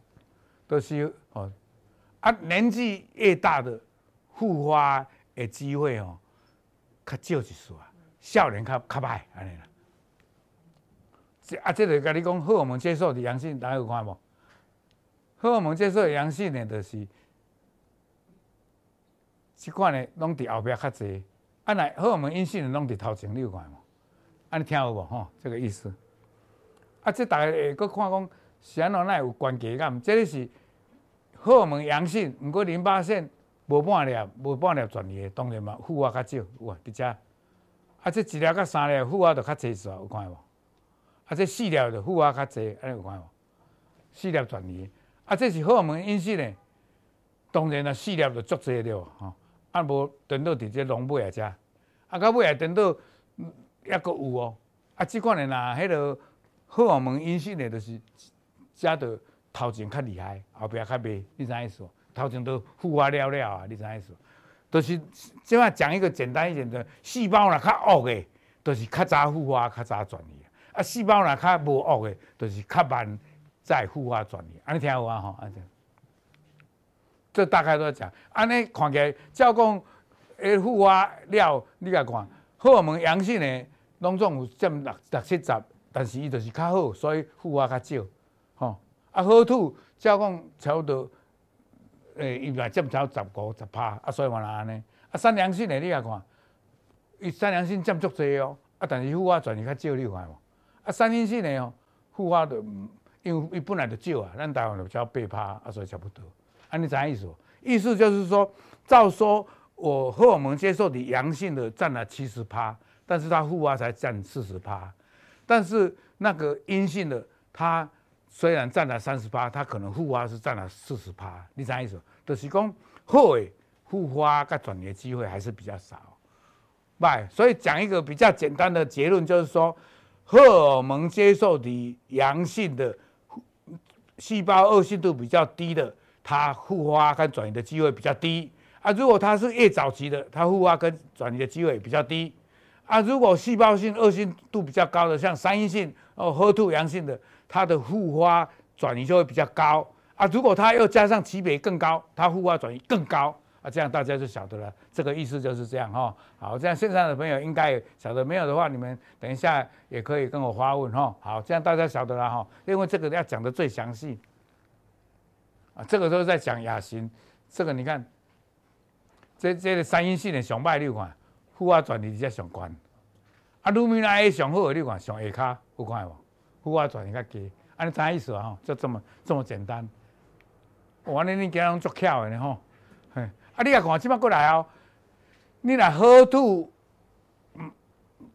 都是哦，啊，年纪越大的复发的机会哦，较少一丝啊，少年较较歹安尼啦。啊，这个跟你讲荷尔蒙接受的阳性，大家有看无？荷尔蒙接受的阳性呢，就是这款呢，拢伫后壁较侪。啊，来荷尔蒙阴性的拢伫头前，你有看无？安尼听有无？吼，这个意思。啊，这大家会阁看讲。啥喏？那有关系感？这里是荷尔蒙阳性，毋过淋巴腺无半粒无半粒转移的，当然嘛，负压较少，有啊，伫遮。啊，这一粒甲三粒负压就较济是啊，有看无？啊，这四粒就负压较济，安尼有看无？四粒转移，啊，这是荷尔蒙阴性呢。当然啦，四粒就足济了，吼。啊，无等到伫这龙尾啊遮，啊，到尾啊等到抑阁有哦。啊，即款的若迄个荷尔蒙因素呢，就是遮着头前较厉害，后壁较袂，你知影意思？头前都负压了了啊，你知影意思？都、就是即摆讲一个简单一点的，细胞若较恶的，就是较早孵化、较早转移。啊，细胞若较无恶的，就是较慢再孵化转移。安尼听有啊？吼，安尼，这大概都讲。安尼看起来，照讲，诶，孵化了，你甲看，荷尔蒙阳性的，拢总有占六六七十，但是伊就是较好，所以孵化较少。啊，好土，照讲差不多。诶，伊嘛占超十五十趴，啊，所以话啦安尼。啊，三良性诶，你来看，伊三良性占足济哦，啊，但是负压转移较少，你有看无？啊，三阴性诶哦，负压着，因为伊本来就少啊，咱台湾着只八趴，啊，所以差不多。安尼怎意思？意思就是说，照说我荷尔蒙接受的阳性的占了七十趴，但是它负压才占四十趴，但是那个阴性的它。虽然占了三十八，它可能复发是占了四十趴，你啥意思？就是讲好诶，复发跟转移的机会还是比较少，对。所以讲一个比较简单的结论，就是说，荷尔蒙接受的阳性的细胞恶性度比较低的，它复发跟转移的机会比较低啊。如果它是越早期的，它复发跟转移的机会比较低啊。如果细胞性恶性度比较高的，像三阴性哦，HER2 阳性的。它的复发转移就会比较高啊！如果它又加上级别更高，它复发转移更高啊！这样大家就晓得了，这个意思就是这样哈。好，这样线上的朋友应该晓得，没有的话，你们等一下也可以跟我发问哈。好，这样大家晓得了哈，因为这个要讲的最详细啊，这个都是在讲亚型。这个你看，这这个三阴性的上歹，你看复发转移在上关啊，鲁米拉 A 上好，你看上下骹有看无？孵化转移较低，安尼啥意思啊？吼，就这么这么简单。我安尼你今日足巧的呢吼，嘿，啊你啊看，即摆过来哦，你若 HER2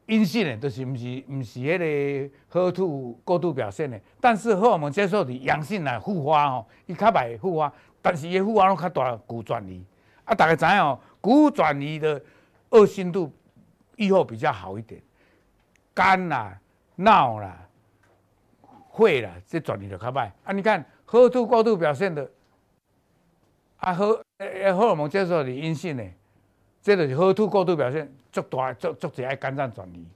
阴性的，就是毋是毋是迄个 HER2 过度表现的，但是荷尔蒙接受的阳性来复发吼，伊较歹复发，但是伊复发拢较大，骨转移。啊，大家知影哦，骨转移的恶性度预后比较好一点，肝啦、脑啦。会啦，这转移就较歹啊！你看，HER2 过度表现的啊，荷呃荷尔蒙接受的阴性的，这个是 HER2 过度表现足大足足济爱肝脏转移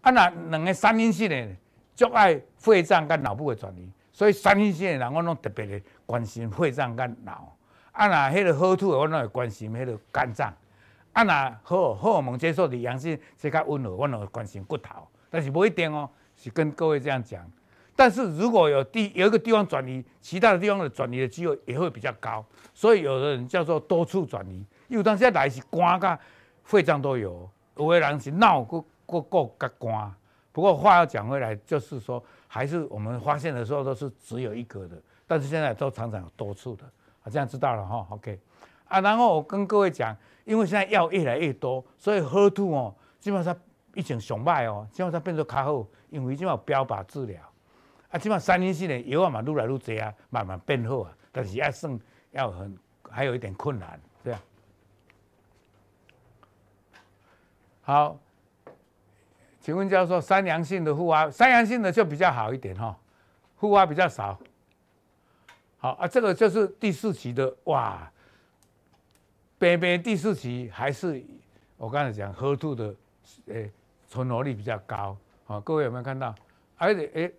啊。那两个三阴性的足爱肺脏跟脑部的转移，所以三阴性的人我拢特别的关心肺脏跟脑啊。那迄个 HER2 我拢会关心迄个肝脏啊。那荷荷尔蒙接受的阳性这较温和，我拢会关心骨头，但是不一定哦，是跟各位这样讲。但是如果有地有一个地方转移，其他的地方的转移的机会也会比较高，所以有的人叫做多处转移。因为当时来是肝跟肺脏都有，有的人是脑个个个个肝。不过话要讲回来，就是说还是我们发现的时候都是只有一个的，但是现在都常常有多处的。啊，这样知道了哈，OK。啊，然后我跟各位讲，因为现在药越来越多，所以喝吐哦，基本上以前上歹哦，基本上变做较好，因为已经有标靶治疗。啊，起码三阴性的药啊嘛，愈来愈多啊，慢慢变好啊，但是还算要很还有一点困难，这样。好，请问教授，三阳性的复发，三阳性的就比较好一点哈，复发比较少。好啊，这个就是第四期的哇，边边第四期还是我刚才讲 HER2 的，诶，存活率比较高。好，各位有没有看到？而且诶。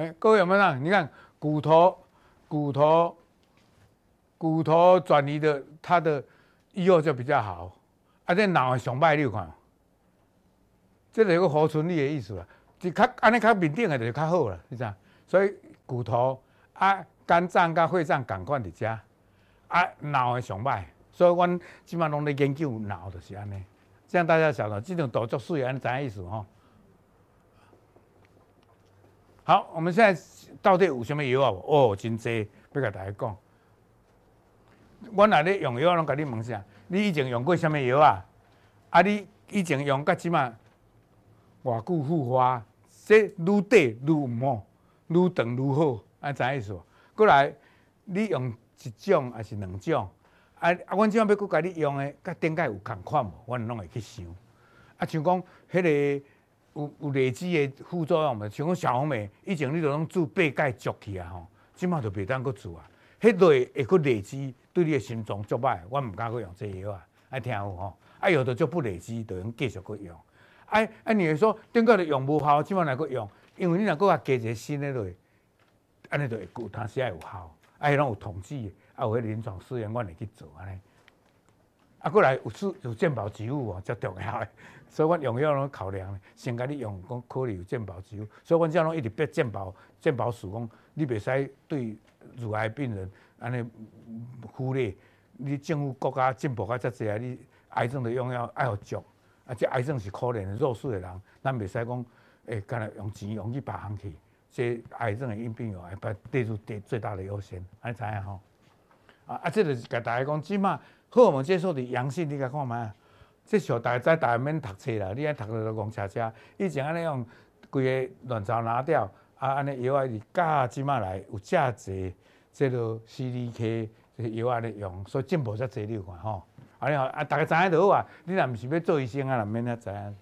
哎，各位有没有看？你看骨头、骨头、骨头转移的，它的预后就比较好。啊，这脑上歹你有看，这个有个活存率的意思啦。就较安尼较面顶的就较好了，是这样。所以骨头啊、肝脏跟肺脏共款伫遮，啊脑的上歹。所以阮即马拢咧研究脑就是安尼。这样大家晓得，这种动作水安怎意思吼？好，我们现在到底有什么药啊？哦，真济，要甲大家讲。我若咧用药，拢甲你问下，你以前用过什么药啊？啊，你以前用甲即马偌久复发，这愈短愈毋好，愈长愈好，安怎意思？过来，你用一种还是两种？啊啊！阮即摆要搁甲你用诶，甲顶摆有共款无？阮拢会去想。啊，像讲迄个有有累积的副作用嘛？像讲小红莓，以前你都拢煮八盖粥去啊吼，即摆着袂当搁煮啊。迄类会搁累积，对你的心脏足歹，阮毋敢搁用这药啊。爱听有吼？啊，药都就不累积，着用继续搁用。啊啊，你说顶过着用无效，即摆来搁用？因为你若搁较加一个新诶落，安尼着会有当时啊有效。啊，迄拢有统计。啊，有迄临床试验，阮会去做安尼。啊，过来有是有健保植物哦，较重要诶。所以阮用药拢考量，先甲你用，讲可能有健保给付。所以阮只拢一直逼健保，健保署讲，你袂使对乳癌病人安尼忽略。你政府国家进步较遮济啊，你癌症的用药爱互足。啊，这癌症是可怜的弱势的人，咱袂使讲诶，干来用钱用去别项去。这癌症的因病有，把列入第最大的优先，安尼知影吼？啊！啊，这个是甲大家讲，即马荷尔蒙接受的阳性，你甲看觅？这时候大家知，大家免读册啦，你爱读了就讲车车。以前安尼用规个卵巢拿掉，啊，安尼药啊是加即马来有遮济，即个 CDK 这个药安尼用，所以进步才侪你有看吼。安尼吼啊，大家知影就好啊。你若毋是要做医生啊，若免遐知影。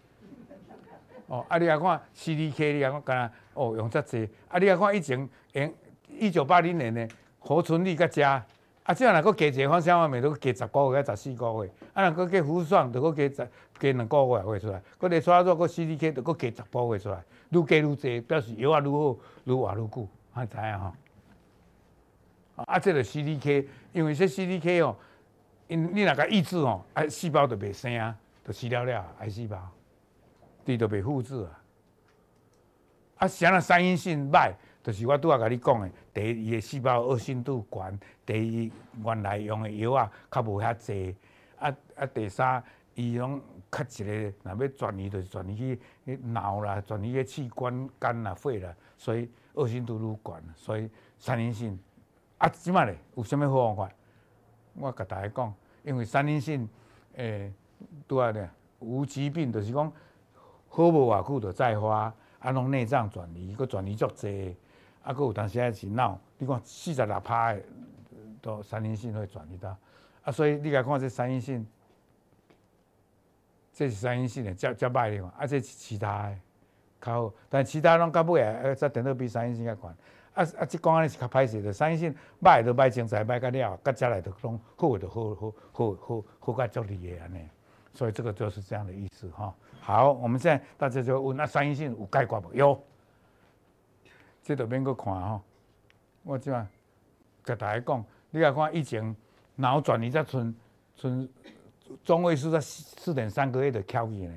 哦，啊，你啊看 CDK，你啊看干哦用遮济。啊，你啊看以前用一九八零年的活存率较佳。啊，即若阁加一个芳香完美，都加十个月、十四个月。啊，若阁加护爽，就阁加十加两个月会出来。阁你刷做阁 CDK，就阁加十个月出来。愈加愈济，表示药啊愈好，愈活愈久。啊，知影吼？啊，即个 CDK，因为说 CDK 哦，因你若甲抑制哦，啊，细胞就袂生啊，就死了了，癌细胞，伊就袂复制啊。啊，啥那三阴性歹？就是我拄仔甲你讲的，第一，伊的细胞恶性度悬；第二，原来用的药啊，较无遐济；啊啊，第三，伊拢较一个，若要转移，就是转移去脑啦，转移去器官、肝啦、肺啦，所以恶性度愈悬。所以三阴性啊，即马咧有啥物好方法？我甲大家讲，因为三阴性诶，拄仔咧无疾病，就是讲好无偌久就再发，啊，拢内脏转移，佫转移足济。啊，佫有当时啊是脑，你看四十六趴的都三阴性会转移到，啊，所以你来看这三阴性，这是三阴性的，较较歹的嘛，啊，这是其他的较好，但其他拢到尾啊，呃，再等到比三阴性较悬，啊啊，即讲安尼是较歹势的，三阴性歹就歹精彩，歹甲了，甲再来都拢好就好好好好好甲足利的安尼，所以这个就是这样的意思哈。好，我们现在大家就问，那三阴性有解决无？有。这都免搁看吼，我即马甲大家讲，你来看以前脑转移才剩剩中位数在四点三个月就翘去呢，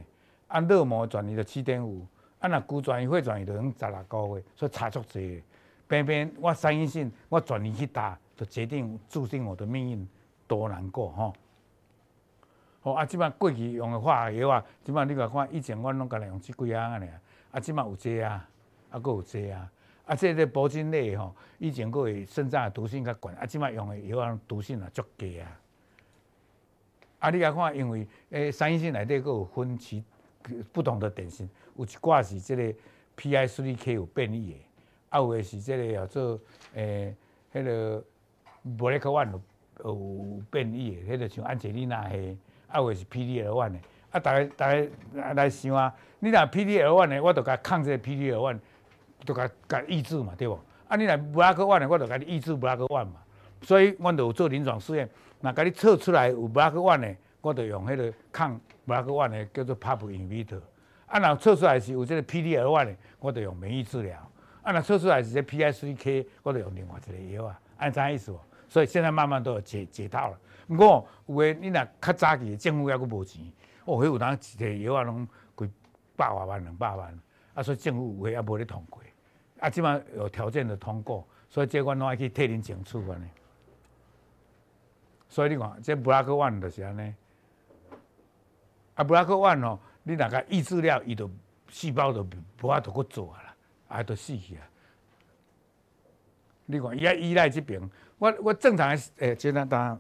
啊，热膜转移就七点五，啊，若骨转移、肺转移就用十六个月，所以差足济。偏偏我三阴性，我转移去打，就决定注定我的命运多难过吼。好啊，即马过去用的化学药啊，即马你来看，以前我拢甲来用即几样安尼啊，即马有这啊，啊，佫有这啊。啊，即个铂金类吼，以前佫会肾脏的毒性较悬，啊，即摆用的药啊，毒性也足低啊。啊，你来看，因为诶，三阴性内底佫有分歧不同的典型，有一挂是即个 PI3K 有变异的，啊，有的是即个叫做诶，迄、个 BRCA1 有变异的，迄个像安吉丽娜黑，啊，有的是 P D L One 的，啊，大家大家来想啊，你若 P D L One 的，我著甲抗这个 P D L One。就甲甲抑制嘛，对不？啊，你来布拉克 one 的，我就甲你抑制布拉克 one 嘛。所以，我就有做临床试验，那甲你测出来有布拉克 one 的，我就用迄个抗布拉克 one 的叫做 PAP inhibitor。啊，若测出来是有这个 PDL one 的，我就用免疫治疗。啊，若测出来是这 PI3K，我就用另外一个药啊，按这样意思。所以现在慢慢都有解解套了。不过有诶，你若较早期政府抑搁无钱，哦，迄有当一个药啊，拢几百万万两百万，啊，所以政府有诶也无咧通过。啊，即满有条件的通过，所以这款拢爱去替恁争取安尼。所以你看，这布拉克 one 就是安尼。啊，布拉克万哦，你若个抑制了，伊就细胞就无法度去做啊啦，啊，就死去啊。你看，伊爱依赖这边，我我正常的诶，简单单，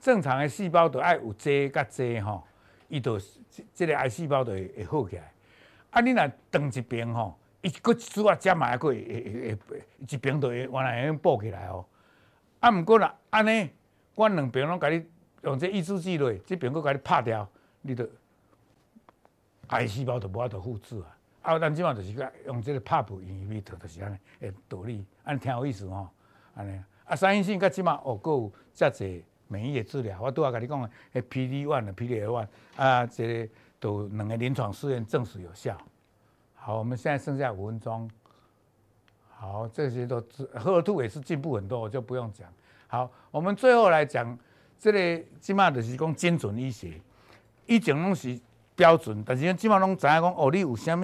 正常诶细胞都爱有侪甲侪吼，伊就这个癌细胞就会会好起来。啊，你若断一边吼，伊搁一组啊，加埋个会会会，一边都会原来会补起来哦。啊，毋过若安尼，我两边拢甲你用这抑制剂落，这边佫甲你拍掉，你就癌细胞就无法度复制啊。啊，咱即马就是讲用这个 PARP inhibitor 就是安尼诶道理，安尼挺有意思吼，安尼啊，三阴性佮即马哦，阁有遮济免疫的治疗，我拄仔甲你讲诶，PD one 的 PD L one 啊，这个都两个临床试验证实有效。好，我们现在剩下五分钟。好，这些都赫尔兔也是进步很多，我就不用讲。好，我们最后来讲，这个即马就是讲精准医学，以前拢是。标准，但是咱即马拢知影讲，哦，你有啥物？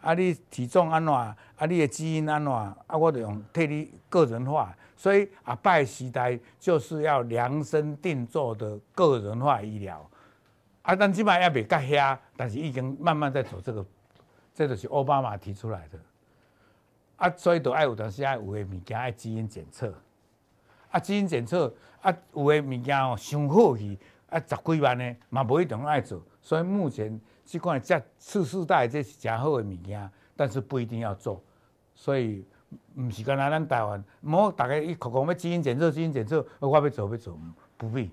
啊，你体重安怎？啊，你的基因安怎？啊，我就用替你个人化。所以啊，拜时代就是要量身定做的个人化医疗。啊，咱即马也未甲遐，但是已经慢慢在走这个，这就是奥巴马提出来的。啊，所以都爱有当时爱有诶物件爱基因检测。啊，基因检测啊，有诶物件哦，上好去啊，十几万呢，嘛无一定爱做。所以目前这款这次世代这是真好的物件，但是不一定要做。所以唔是干那咱台湾，莫大家一口讲要基因检测，基因检测，我要做要做，不必，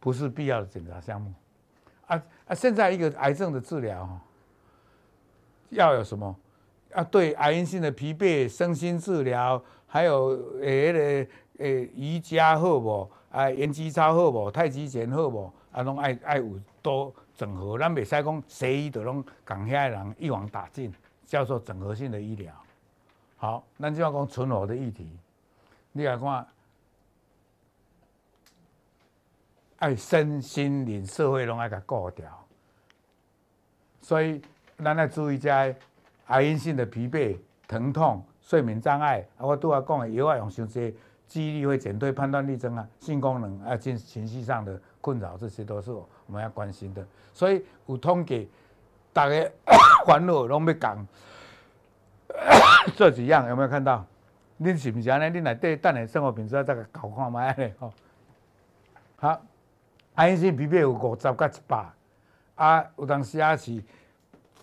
不是必要的检查项目。啊啊！现在一个癌症的治疗，要有什么？要对癌因性的疲惫、身心治疗，还有诶那个诶瑜伽好无？啊，延肌操好无？太极拳好无？啊，拢爱爱有多。整合，咱袂使讲西医就拢共遐人一网打尽，叫做整合性的医疗。好，咱就要讲存活的议题。你来看，爱身心灵社会拢爱甲顾掉。所以，咱要注意在癌因性的疲惫、疼痛、睡眠障碍。啊，我拄仔讲的药啊用伤济，记忆力会减退，判断力增啊，性功能啊，情情绪上的困扰，这些都是我们要关心的。所以有统计，大家烦恼拢要讲这几样，有没有看到？你是不是安尼？你来对等下生活品质再个搞看卖咧吼。好，癌因性疲惫有五十到一百，啊，有当时啊是，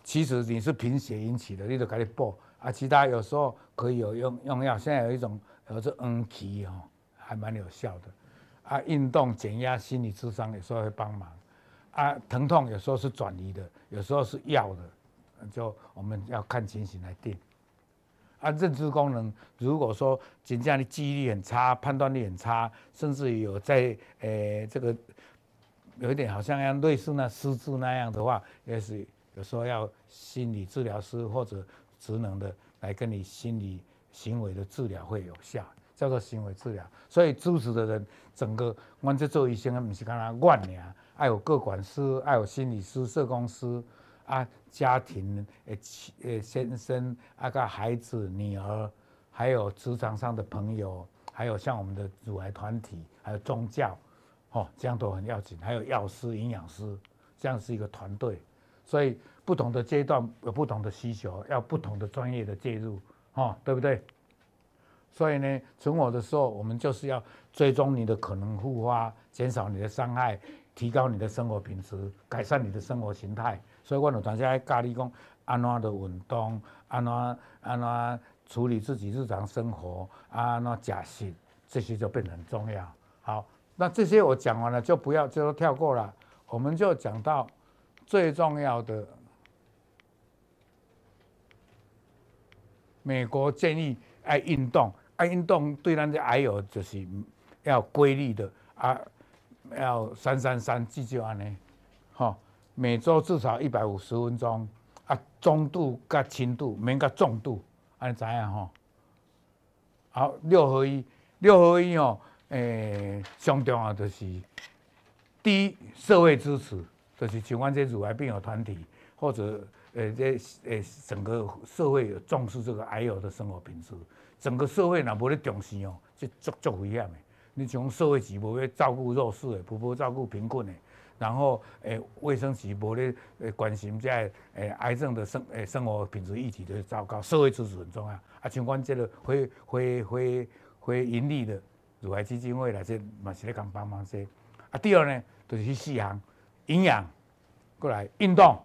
其实你是贫血引起的，你就赶紧补。啊，其他有时候可以有用用药，现在有一种叫做恩奇哦，还蛮有效的。啊，运动减压、心理智商有时候会帮忙。啊，疼痛有时候是转移的，有时候是药的，就我们要看情形来定。啊，认知功能，如果说真正的记忆力很差，判断力很差，甚至于有在诶、欸、这个有一点好像像类似那失智那样的话，也是有时候要心理治疗师或者职能的来跟你心理行为的治疗会有效，叫做行为治疗。所以支持的人，整个我这做医生的不是干那乱呀。还有个管师，还有心理师、社工师，啊，家庭诶，诶，先生，啊个孩子、女儿，还有职场上的朋友，还有像我们的乳癌团体，还有宗教，哦，这样都很要紧。还有药师、营养师，这样是一个团队。所以不同的阶段有不同的需求，要不同的专业的介入，哦，对不对？所以呢，存活的时候，我们就是要追踪你的可能复发，减少你的伤害。提高你的生活品质，改善你的生活形态。所以我有当时爱教你讲，安怎的运动，安怎安怎处理自己日常生活，安怎假食，这些就变得很重要。好，那这些我讲完了，就不要就跳过了。我们就讲到最重要的，美国建议爱运动，爱运动对咱的癌友就是要规律的啊。要三三三，记住安尼，吼，每周至少一百五十分钟，啊，中度甲轻度，免甲重度，安尼知影吼。好，六合一，六合一哦，诶、欸，上重要就是第一，社会支持，就是像阮这乳癌病友团体，或者呃这呃整个社会有重视这个癌友的生活品质，整个社会若无咧重视哦，就足足危险的。你从社会局无咧照顾弱势的，不不照顾贫困的，然后诶卫生局无咧诶关心在诶癌症的生诶生活品质议题的糟糕，社会支持很重要。啊，像阮这个非非非非盈利的乳癌基金会来这嘛是咧讲帮忙些。啊，第二呢，就是去四项营养，过来运动，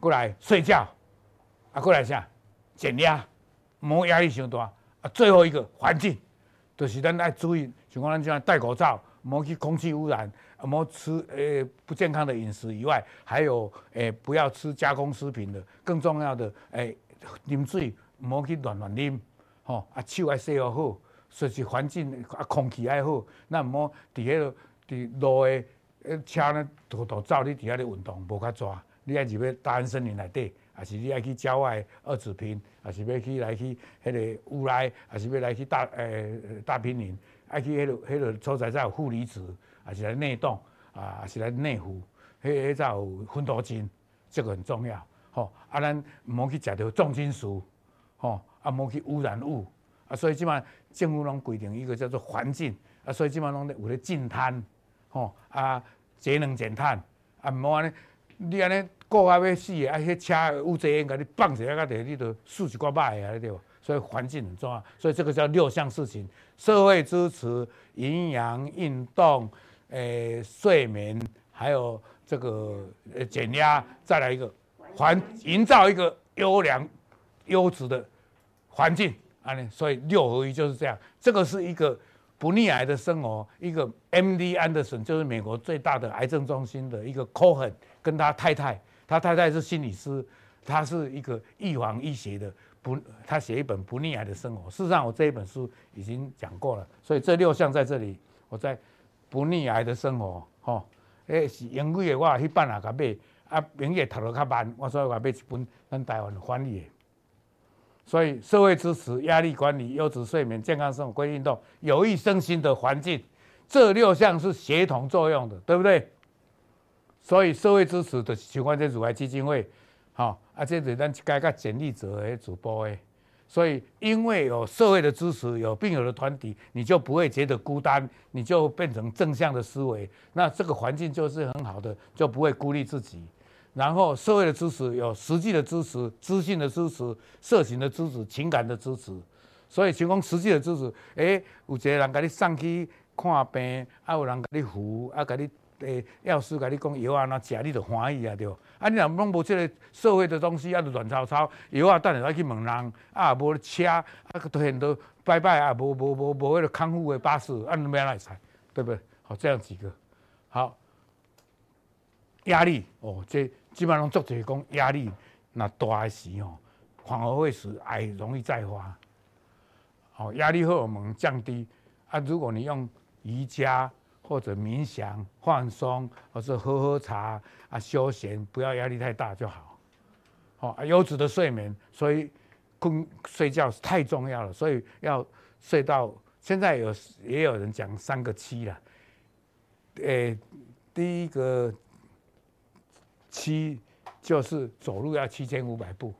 过来睡觉，啊，过来啥减压，莫压力伤大。啊，最后一个环境，就是咱爱注意，像讲咱这样戴口罩，莫去空气污染，啊，莫吃诶、不健康的饮食以外，还有诶、不要吃加工食品的，更重要的诶饮、欸、水莫去乱乱啉，吼啊手爱洗好好，说是环境啊空气爱好，那莫伫迄个伫路诶诶车呢，多多走你伫遐咧运动无较抓，你爱入去大安森林内底。还是你爱去郊外二子坪，还是要去来去迄个乌来，还是要来去大诶、欸、大坪林，爱去迄、那个迄、那个所在才有负离子，还是来内洞啊，还是来内湖，迄迄才有芬多精，这个很重要。吼，啊，咱毋好去食到重金属，吼，啊，毋好去污染物，啊，所以即马政府拢规定一个叫做环境，啊，所以即马拢有咧净滩，吼，啊，节能减碳，啊，毋好安尼，你安尼。过啊要死啊！迄车有侪烟，甲你放一下个地，你都数一挂歹啊，对吧？所以环境很重要，所以这个叫六项事情：社会支持、营养、运动、诶、睡眠，还有这个呃减压，再来一个环，营造一个优良、优质的环境啊！所以六合一就是这样。这个是一个不溺癌的生活，一个 MD Anderson 就是美国最大的癌症中心的一个 Cohen 跟他太太。他太太是心理师，他是一个预防医学的，不，他写一本不溺癌的生活。事实上，我这一本书已经讲过了，所以这六项在这里，我在不溺癌的生活，吼，诶是英语的，我去办也甲买，啊，英语读得较慢，我所以我买一本咱台湾翻译。所以社会支持、压力管理、优质睡眠、健康生活、规律运动、有益身心的环境，这六项是协同作用的，对不对？所以社会支持的相关这乳癌基金会，好，啊，这是咱该个简历者诶主播诶。所以因为有社会的支持，有病友的团体，你就不会觉得孤单，你就变成正向的思维，那这个环境就是很好的，就不会孤立自己。然后社会的支持有实际的支持、资讯的支持、社群的支持、情感的支持。所以情况实际的支持，诶、有一个人给你送去看病，啊，有人给你扶，啊，给你。诶，药师甲你讲药啊，那食你就欢喜啊，对。啊，你若拢无这个社会的东西，啊，就乱糟糟。药啊，等下再去问人，啊，无车，啊，都现都拜拜啊，无无无无迄个康复的巴士，啊，你要哪来采，对不对？好，这样几个，好。压力哦，这基本上作者讲压力那大的时哦，反而会使癌容易再发。好，压力荷尔蒙降低啊，如果你用瑜伽。或者冥想、放松，或者喝喝茶啊，休闲，不要压力太大就好。好，优质的睡眠，所以困睡觉是太重要了，所以要睡到。现在有也有人讲三个七了，诶，第一个七就是走路要七千五百步，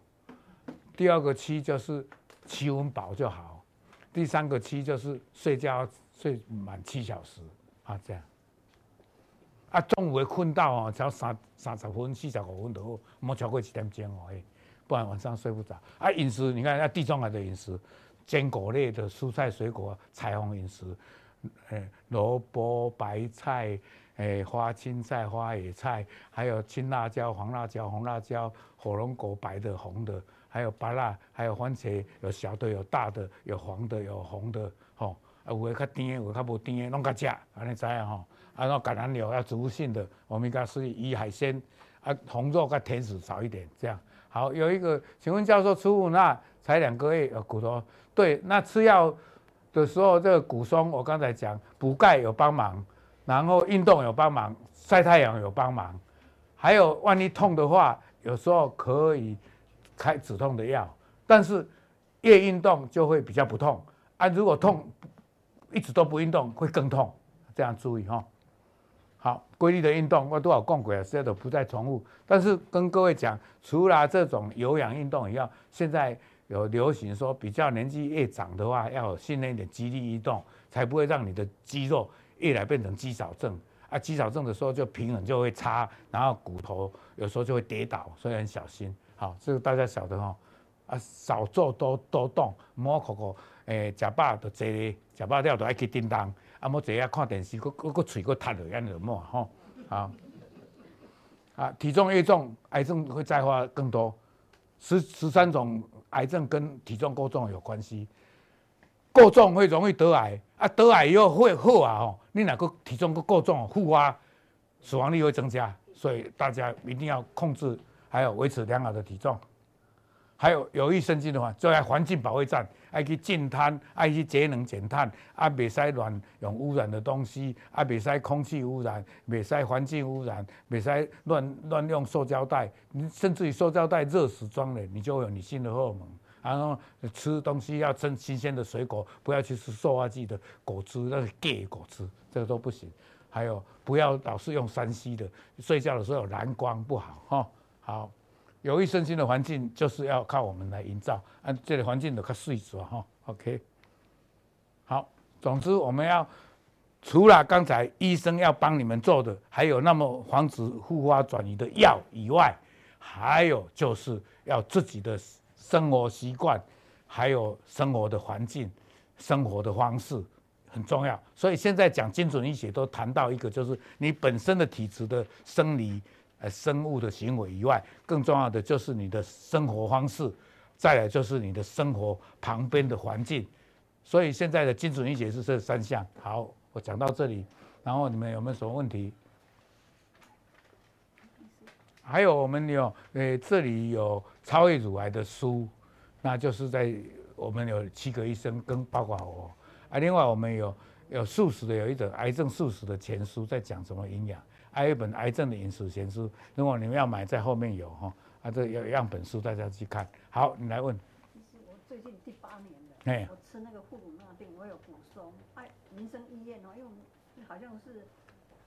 第二个七就是七温饱就好，第三个七就是睡觉睡满七小时。啊，这样，啊，中午会困到哦，只要三三十分、四十五分都好，莫超过一点钟哦，不然晚上睡不着。啊，饮食你看，啊，地中海的饮食，坚果类的蔬菜水果，彩虹饮食，诶，萝卜、白菜，诶，花青菜、花野菜，还有青辣椒、黄辣椒、红辣椒，火龙果，白的、红的，还有芭乐，还有番茄，有小的、有大的，有黄的、有红的，吼。啊，有诶较甜，有诶较无甜，拢个食，安尼知影吼。啊，那橄榄油要植物性的，我们应该是以海鲜，啊，红肉跟甜食少一点，这样。好，有一个，请问教授，吃五那才两个月，骨头。对，那吃药的时候，这个骨松，我刚才讲补钙有帮忙，然后运动有帮忙，晒太阳有帮忙，还有万一痛的话，有时候可以开止痛的药，但是越运动就会比较不痛啊，如果痛。一直都不运动会更痛，这样注意哈。好，规律的运动我都有讲过了，现在都不再重复。但是跟各位讲，除了这种有氧运动以外，现在有流行说，比较年纪越长的话，要训练一点肌力运动，才不会让你的肌肉越来变成肌少症。啊，肌少症的时候就平衡就会差，然后骨头有时候就会跌倒，所以很小心。好，这个大家晓得哈。啊，少做多多动，莫口口诶，食饱就坐咧，食饱了就爱去叮当，啊，莫坐遐看电视，搁搁搁喙搁塌了，安尼就莫吼。啊，啊，体重越重，癌症会再发更多。十十三种癌症跟体重过重有关系，过重会容易得癌，啊，得癌以后会好啊吼，你哪个体重搁过重，复发死亡率会增加，所以大家一定要控制，还有维持良好的体重。还有有益身心的话，就要环境保卫战，爱去净滩，爱去节能减碳，啊，别使乱用污染的东西，啊，别使空气污染，别使环境污染，别使乱乱用塑胶袋，你甚至于塑胶袋热死装了，你就会有女性的荷尔蒙。然后吃东西要吃新鲜的水果，不要去吃塑化剂的果汁，那是假果汁，这个都不行。还有不要老是用 3C 的，睡觉的时候有蓝光不好哈，好。有益身心的环境就是要靠我们来营造，啊，这里环境都较水浊哈，OK。好，总之我们要除了刚才医生要帮你们做的，还有那么防止复发转移的药以外，还有就是要自己的生活习惯，还有生活的环境、生活的方式很重要。所以现在讲精准医学都谈到一个，就是你本身的体质的生理。呃，生物的行为以外，更重要的就是你的生活方式，再来就是你的生活旁边的环境。所以现在的精准医学是这三项。好，我讲到这里，然后你们有没有什么问题？还有我们有，呃，这里有超越乳癌的书，那就是在我们有七个医生跟包括我啊，另外我们有有素食的，有一本癌症素食的前书，在讲什么营养。还有一本癌症的饮食前书，如果你们要买，在后面有哈，啊，这有样本书，大家去看。好，你来问。其实我最近第八年了，哎，我吃那个护骨那定，我有骨松。哎，民生医院哦，因为好像是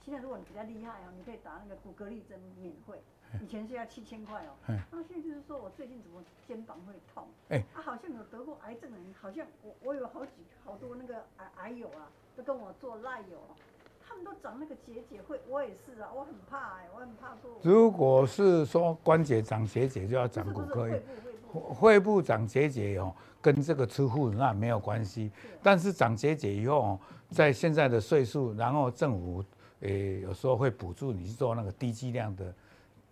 现在如果你比较厉害哦，你可以打那个骨骼力针免费，以前是要七千块哦。嗯。那现在就是说我最近怎么肩膀会痛？哎，啊，好像有得过癌症的人，好像我我有好几好多那个癌癌友啊，都跟我做赖友。他们都长那个结节，会我也是啊，我很怕哎、欸，我很怕说。如果是说关节长结节，就要长骨科。肺部长结节哦，跟这个吃护那没有关系。但是长结节以后，在现在的岁数，然后政府诶有时候会补助你去做那个低剂量的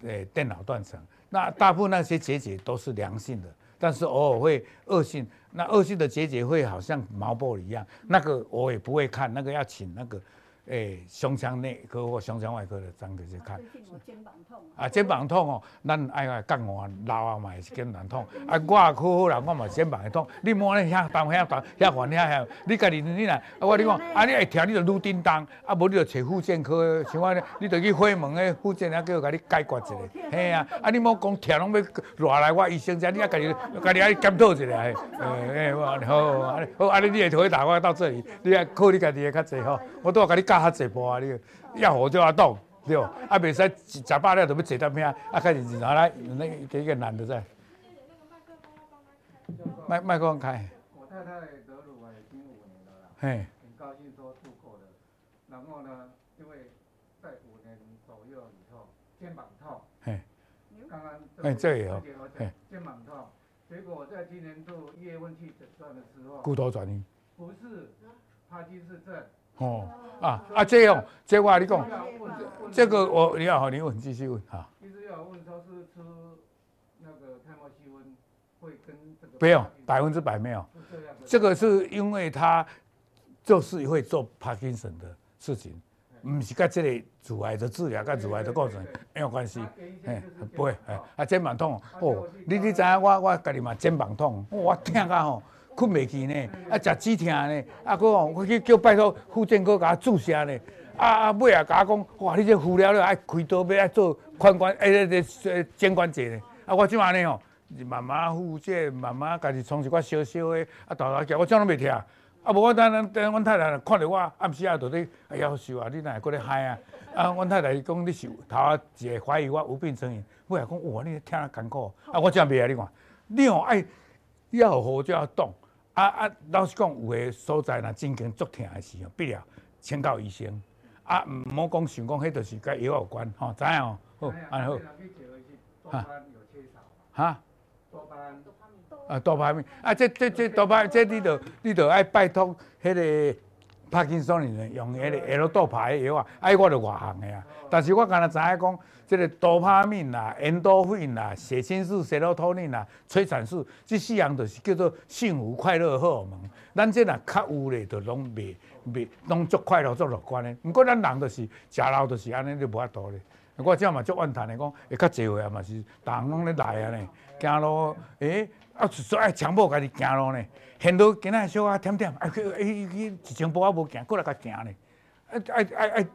诶电脑断层。那大部分那些结节都是良性的，但是偶尔会恶性。那恶性的结节会好像毛玻璃一样，那个我也不会看，那个要请那个。诶、欸，胸腔内科或胸腔外科的张医生看。肩膀痛。啊，肩膀痛哦，咱爱爱讲我老啊嘛是肩膀痛。啊，我考好人，我嘛肩膀会痛。你莫咧遐动遐动遐烦遐遐，你家己你来，啊我你讲，啊你会疼你就愈叮当，啊无你就找复健科，像我咧，你就去花门诶复健，啊叫甲你解决一下。嘿啊，啊你莫讲疼拢要赖来我医生遮，你啊家己家己爱检讨一下。诶诶，好，好，好，啊你你会回答我到这里，你啊靠你家己诶较济吼，我都要甲你教。较济步啊！你要活就要动，对不？啊，袂使食饱了就要坐在遐，啊，开始然后来那个一个男的在。麦麦克风开。我太太得乳癌已经五年了啦。嘿。很高兴说度过了，然后呢，因为在五年左右以后肩膀痛。嘿。刚刚。哎，这里有。肩膀痛，结果在今年度一月份去诊断的时候。骨头转移。不是，帕金森症。哦，啊啊，这样，这话你讲，这个我你要好，你问，继续问哈。其实要问他是吃那个泰莫西芬会跟这个。没有，百分之百没有。这个是因为他就是会做帕金森的事情，不是跟这个阻碍的治疗跟阻碍的过程没有关系。哎，不会，哎，啊肩膀痛哦，你你知影我我家己嘛肩膀痛，我痛啊吼。困袂去呢，啊食止疼呢，啊，佮哦，我去叫拜托复健科甲我注射呢，啊啊尾啊甲我讲，哇，你这敷了了爱开刀要爱做髋关，哎，这这肩关节呢，啊，我怎安尼哦，慢慢敷这，慢慢家己创一寡小小的，啊，大大叫我怎拢袂疼，啊，无我等等等，阮太太看着我暗时啊，就咧夭寿啊，你哪会搁咧嗨啊？啊，阮太太讲你是头啊一个怀疑我有病呻吟，尾啊讲哇，你听啊艰苦，啊，我真袂啊，你看，你哦爱。要好就要动。啊啊，老实讲，有的所在若真经足疼的时候，必要请教医生。啊，毋好讲想讲，迄著是甲药有关，吼，知影哦？好，安好。哈？哈？多巴胺。啊，多巴胺。啊，这这这多巴胺，这你著你著爱拜托迄个帕金森的人用迄个 L 多牌的药啊，哎，我着外行的啊。但是我敢若知影讲，即个多巴胺啦、endorphin 多酚啦、血清素、塞罗托尼啦、催产素，即四样着是叫做幸福快乐荷尔蒙。咱这若较有咧，着拢袂袂拢足快乐足乐观的。毋过咱人就是食老着是安尼，就无法度咧。我这样嘛足怨叹的讲，会较济岁啊嘛是，逐项拢咧来啊呢，行路诶，啊所爱强迫家己行路呢，现到今仔小可点点，哎去哎去一千步啊无行，过来较行呢，爱爱爱爱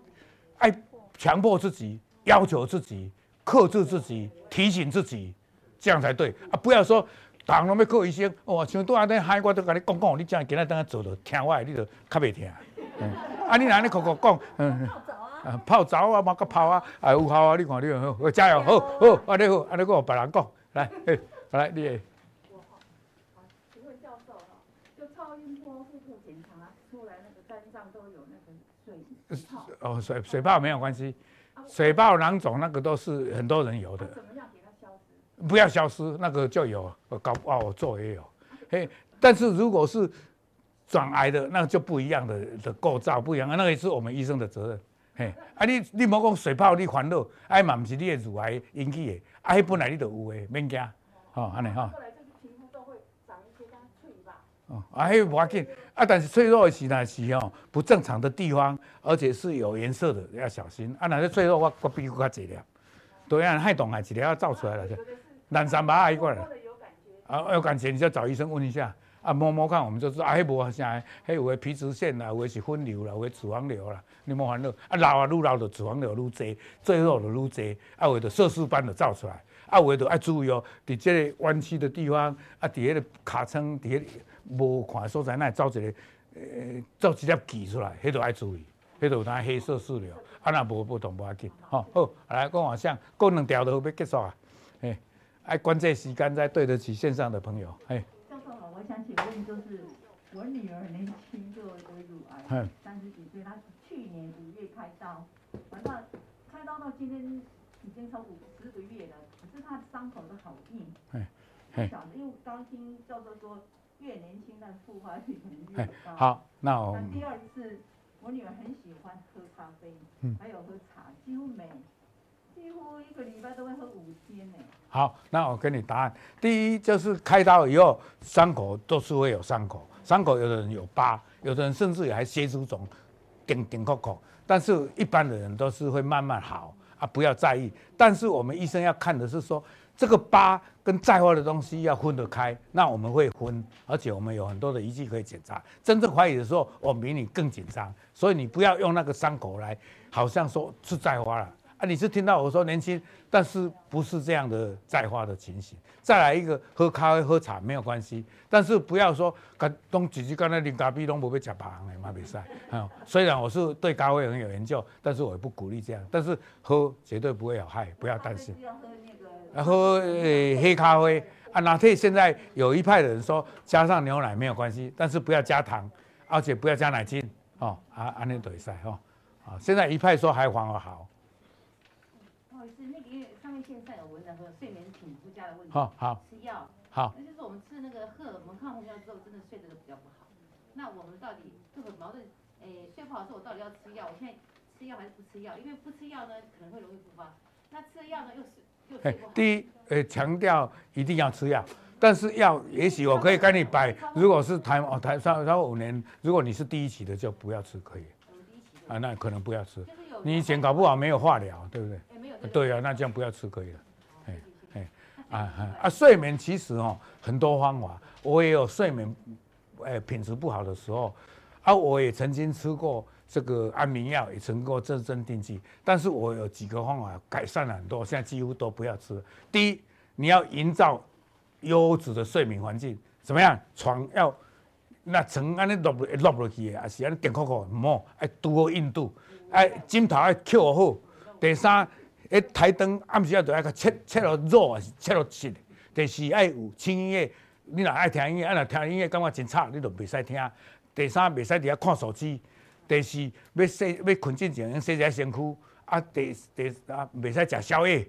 爱强迫自己，要求自己，克制自己，提醒自己，这样才对啊！不要说逐项拢要靠医生，哦，像拄仔在海，我都甲你讲讲，你这样今仔等下做着听我的，你就较袂听。嗯、啊，你若安尼讲讲讲，嗯。啊，泡澡啊，嘛个泡啊，啊有效啊！你看你好，我加油，好好，安尼好，安尼搁别人讲，来，诶，来你。我好，好，请问教授哈，就超音波、腹部检查出来那个肝脏都有那个水泡。哦，水水泡没有关系，水泡囊肿那个都是很多人有的。怎么样给它消失？不要消失，那个就有，搞不好我做也有，嘿，但是如果是转癌的，那就不一样的的构造不一样，那个也是我们医生的责任。嘿，啊你你莫讲水泡你烦恼，哎嘛毋是你的乳癌引起的，啊迄本来你就有诶，免惊，吼安尼吼。后来就是皮肤都会长一些脆吧。哦，啊迄无要紧，啊但是脆弱的时那是哦不正常的地方，而且是有颜色的要小心。啊，那些脆弱我我比较较济了，对啊，害动啊，一条要照出来了就，蓝三八啊一过来。啊有感觉你就找医生问一下。啊摸摸看，我们就知道啊，迄无啥，迄有诶皮脂腺啦，有诶是分瘤啦，有诶脂肪瘤啦，你莫烦恼。啊老啊愈老就脂肪瘤愈侪，赘肉就愈侪，啊有诶就色素斑就照出来，啊有诶就爱注意哦，伫这个弯曲的地方，啊伫迄个尻川，伫迄个无看所在，那照一个，诶、呃，照一粒记出来，迄就爱注意，迄就有当黑色素瘤，啊那无不动无要紧，吼好，来讲往下，过两条都要结束啊，诶，爱关键时间再对得起线上的朋友，诶。我想请问，就是我女儿很年轻就得乳癌，三十几岁，她去年五月开刀，完了开刀到今天已经超过十个月了，可是她的伤口都好硬。哎，不晓得，因为刚听教授说，越年轻那复发率越高。好，那我。那第二次，我女儿很喜欢喝咖啡，嗯，还有喝茶，几乎每。几乎一个礼拜都会喝五天呢。好，那我给你答案。第一就是开刀以后伤口都是会有伤口，伤口有的人有疤，有的人甚至也还血出肿、顶顶扣扣。但是一般的人都是会慢慢好啊，不要在意。但是我们医生要看的是说，这个疤跟再发的东西要分得开。那我们会分，而且我们有很多的仪器可以检查。真正怀疑的时候，我比你更紧张。所以你不要用那个伤口来，好像说是在花了。啊，你是听到我说年轻，但是不是这样的再发的情形。再来一个，喝咖啡、喝茶没有关系，但是不要说跟东几句刚才啉咖啡都不会吃旁的嘛比赛。虽然我是对咖啡很有研究，但是我也不鼓励这样。但是喝绝对不会有害，不要担心。要喝那个。喝黑咖啡啊，拿铁现在有一派的人说加上牛奶没有关系，但是不要加糖，而且不要加奶精哦。啊，安尼都会使哦。啊，现在一派说还反而好。现在有文人和睡眠品质佳的问题。好好吃药好，那就是我们吃那个荷尔蒙抗红药之后，真的睡得都比较不好。那我们到底这个矛盾？诶，睡不好的时候我到底要吃药？我现在吃药还是不吃药？因为不吃药呢，可能会容易复发。那吃了药呢，又是又睡不好。第一，呃，强调一定要吃药，但是药也许我可以跟你摆，如果是台哦台三三五年，如果你是第一期的就不要吃，可以。啊，那可能不要吃。你以前搞不好没有化疗，对不对？对啊，那这样不要吃可以了，哎哎啊啊啊！睡眠其实哦很多方法，我也有睡眠，哎品质不好的时候，啊我也曾经吃过这个安眠药，也成功镇镇定剂，但是我有几个方法改善了很多，现在几乎都不要吃。第一，你要营造优质的睡眠环境，怎么样？床要那床安尼落落落落去的，还是安尼硬壳壳，唔好，爱拄好硬度，哎枕头爱扣好。第三。诶，台灯暗时啊，要爱个切切落肉啊，是切落切。第四爱有轻音乐，你若爱听音乐，啊，若听音乐感觉真吵，你就袂使听。第三，袂使伫遐看手机。第四，要洗要困之前，先洗一下身躯。啊，第第啊，袂使食宵夜。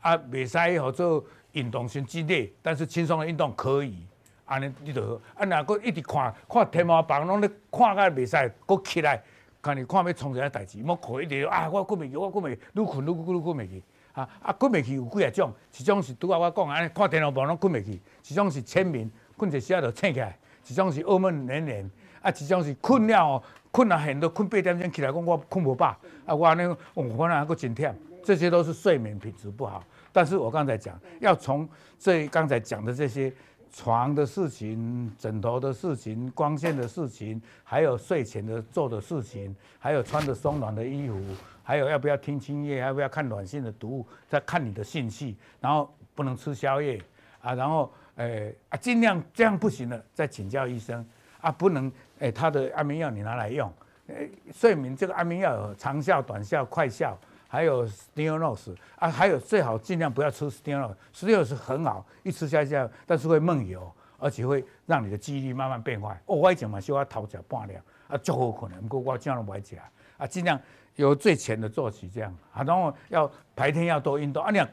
啊，袂使好做运动性激烈，但是轻松的运动可以。安尼你就好。啊，若阁一直看看天花板，拢咧看甲袂使，阁起来，看你看要创啥代志，莫看一直啊，我困袂去，我困袂去，愈困愈愈困袂去。啊啊，困袂去有几啊种，一种是拄仔我讲安尼，看天花板拢困袂去；一种是浅眠，困一时仔就醒起来；一种是噩梦连连，啊，一种是困了哦，困了很多，困八点钟起来讲我困不饱，啊，我安尼，我反而还佫真忝，这些都是睡眠品质不好。但是我刚才讲，要从这刚才讲的这些床的事情、枕头的事情、光线的事情，还有睡前的做的事情，还有穿的松软的衣服。还有要不要听轻音乐，要不要看软性的读物，再看你的兴趣，然后不能吃宵夜啊，然后诶啊尽量这样不行了，再请教医生啊，不能诶他的安眠药你拿来用，诶睡眠这个安眠药有长效、短效、快效，还有 Stilnox 啊，还有最好尽量不要吃 Stilnox，Stilnox 很好，一吃下去，但是会梦游，而且会让你的记忆力慢慢变坏。哦，我以前嘛小可偷食半粒，啊足好困的，不过我尽量不爱食啊，尽量。由最浅的做起，这样啊，然后要白天要多运动啊。你啊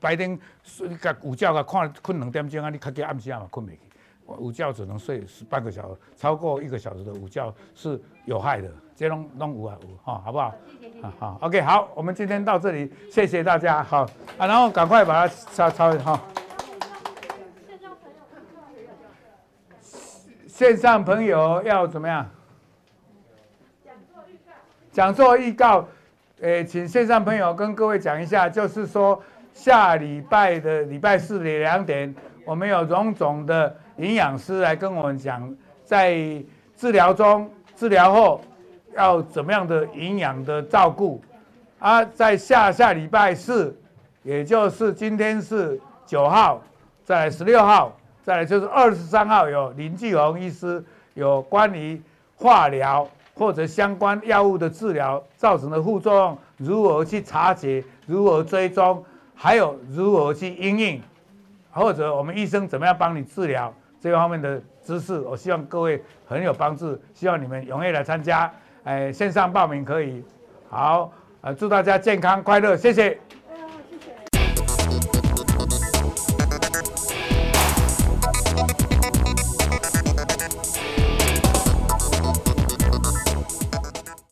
白天睡个午觉个看困两点钟啊，你看见暗时啊嘛困不起。午觉只能睡半个小时，超过一个小时的午觉是有害的。这拢拢有啊五哈，好不好？谢谢谢谢。好，OK，好，我们今天到这里，谢谢大家，好啊，然后赶快把它抄抄哈。线上朋友要怎么样？讲座预告，诶，请线上朋友跟各位讲一下，就是说下礼拜的礼拜四的两点，我们有荣总的营养师来跟我们讲，在治疗中、治疗后要怎么样的营养的照顾。啊，在下下礼拜四，也就是今天是九号，在十六号，再就是二十三号，有林继红医师有关于化疗。或者相关药物的治疗造成的副作用，如何去察觉，如何追踪，还有如何去应应，或者我们医生怎么样帮你治疗这方面的知识，我希望各位很有帮助，希望你们踊跃来参加，哎，线上报名可以，好，呃，祝大家健康快乐，谢谢。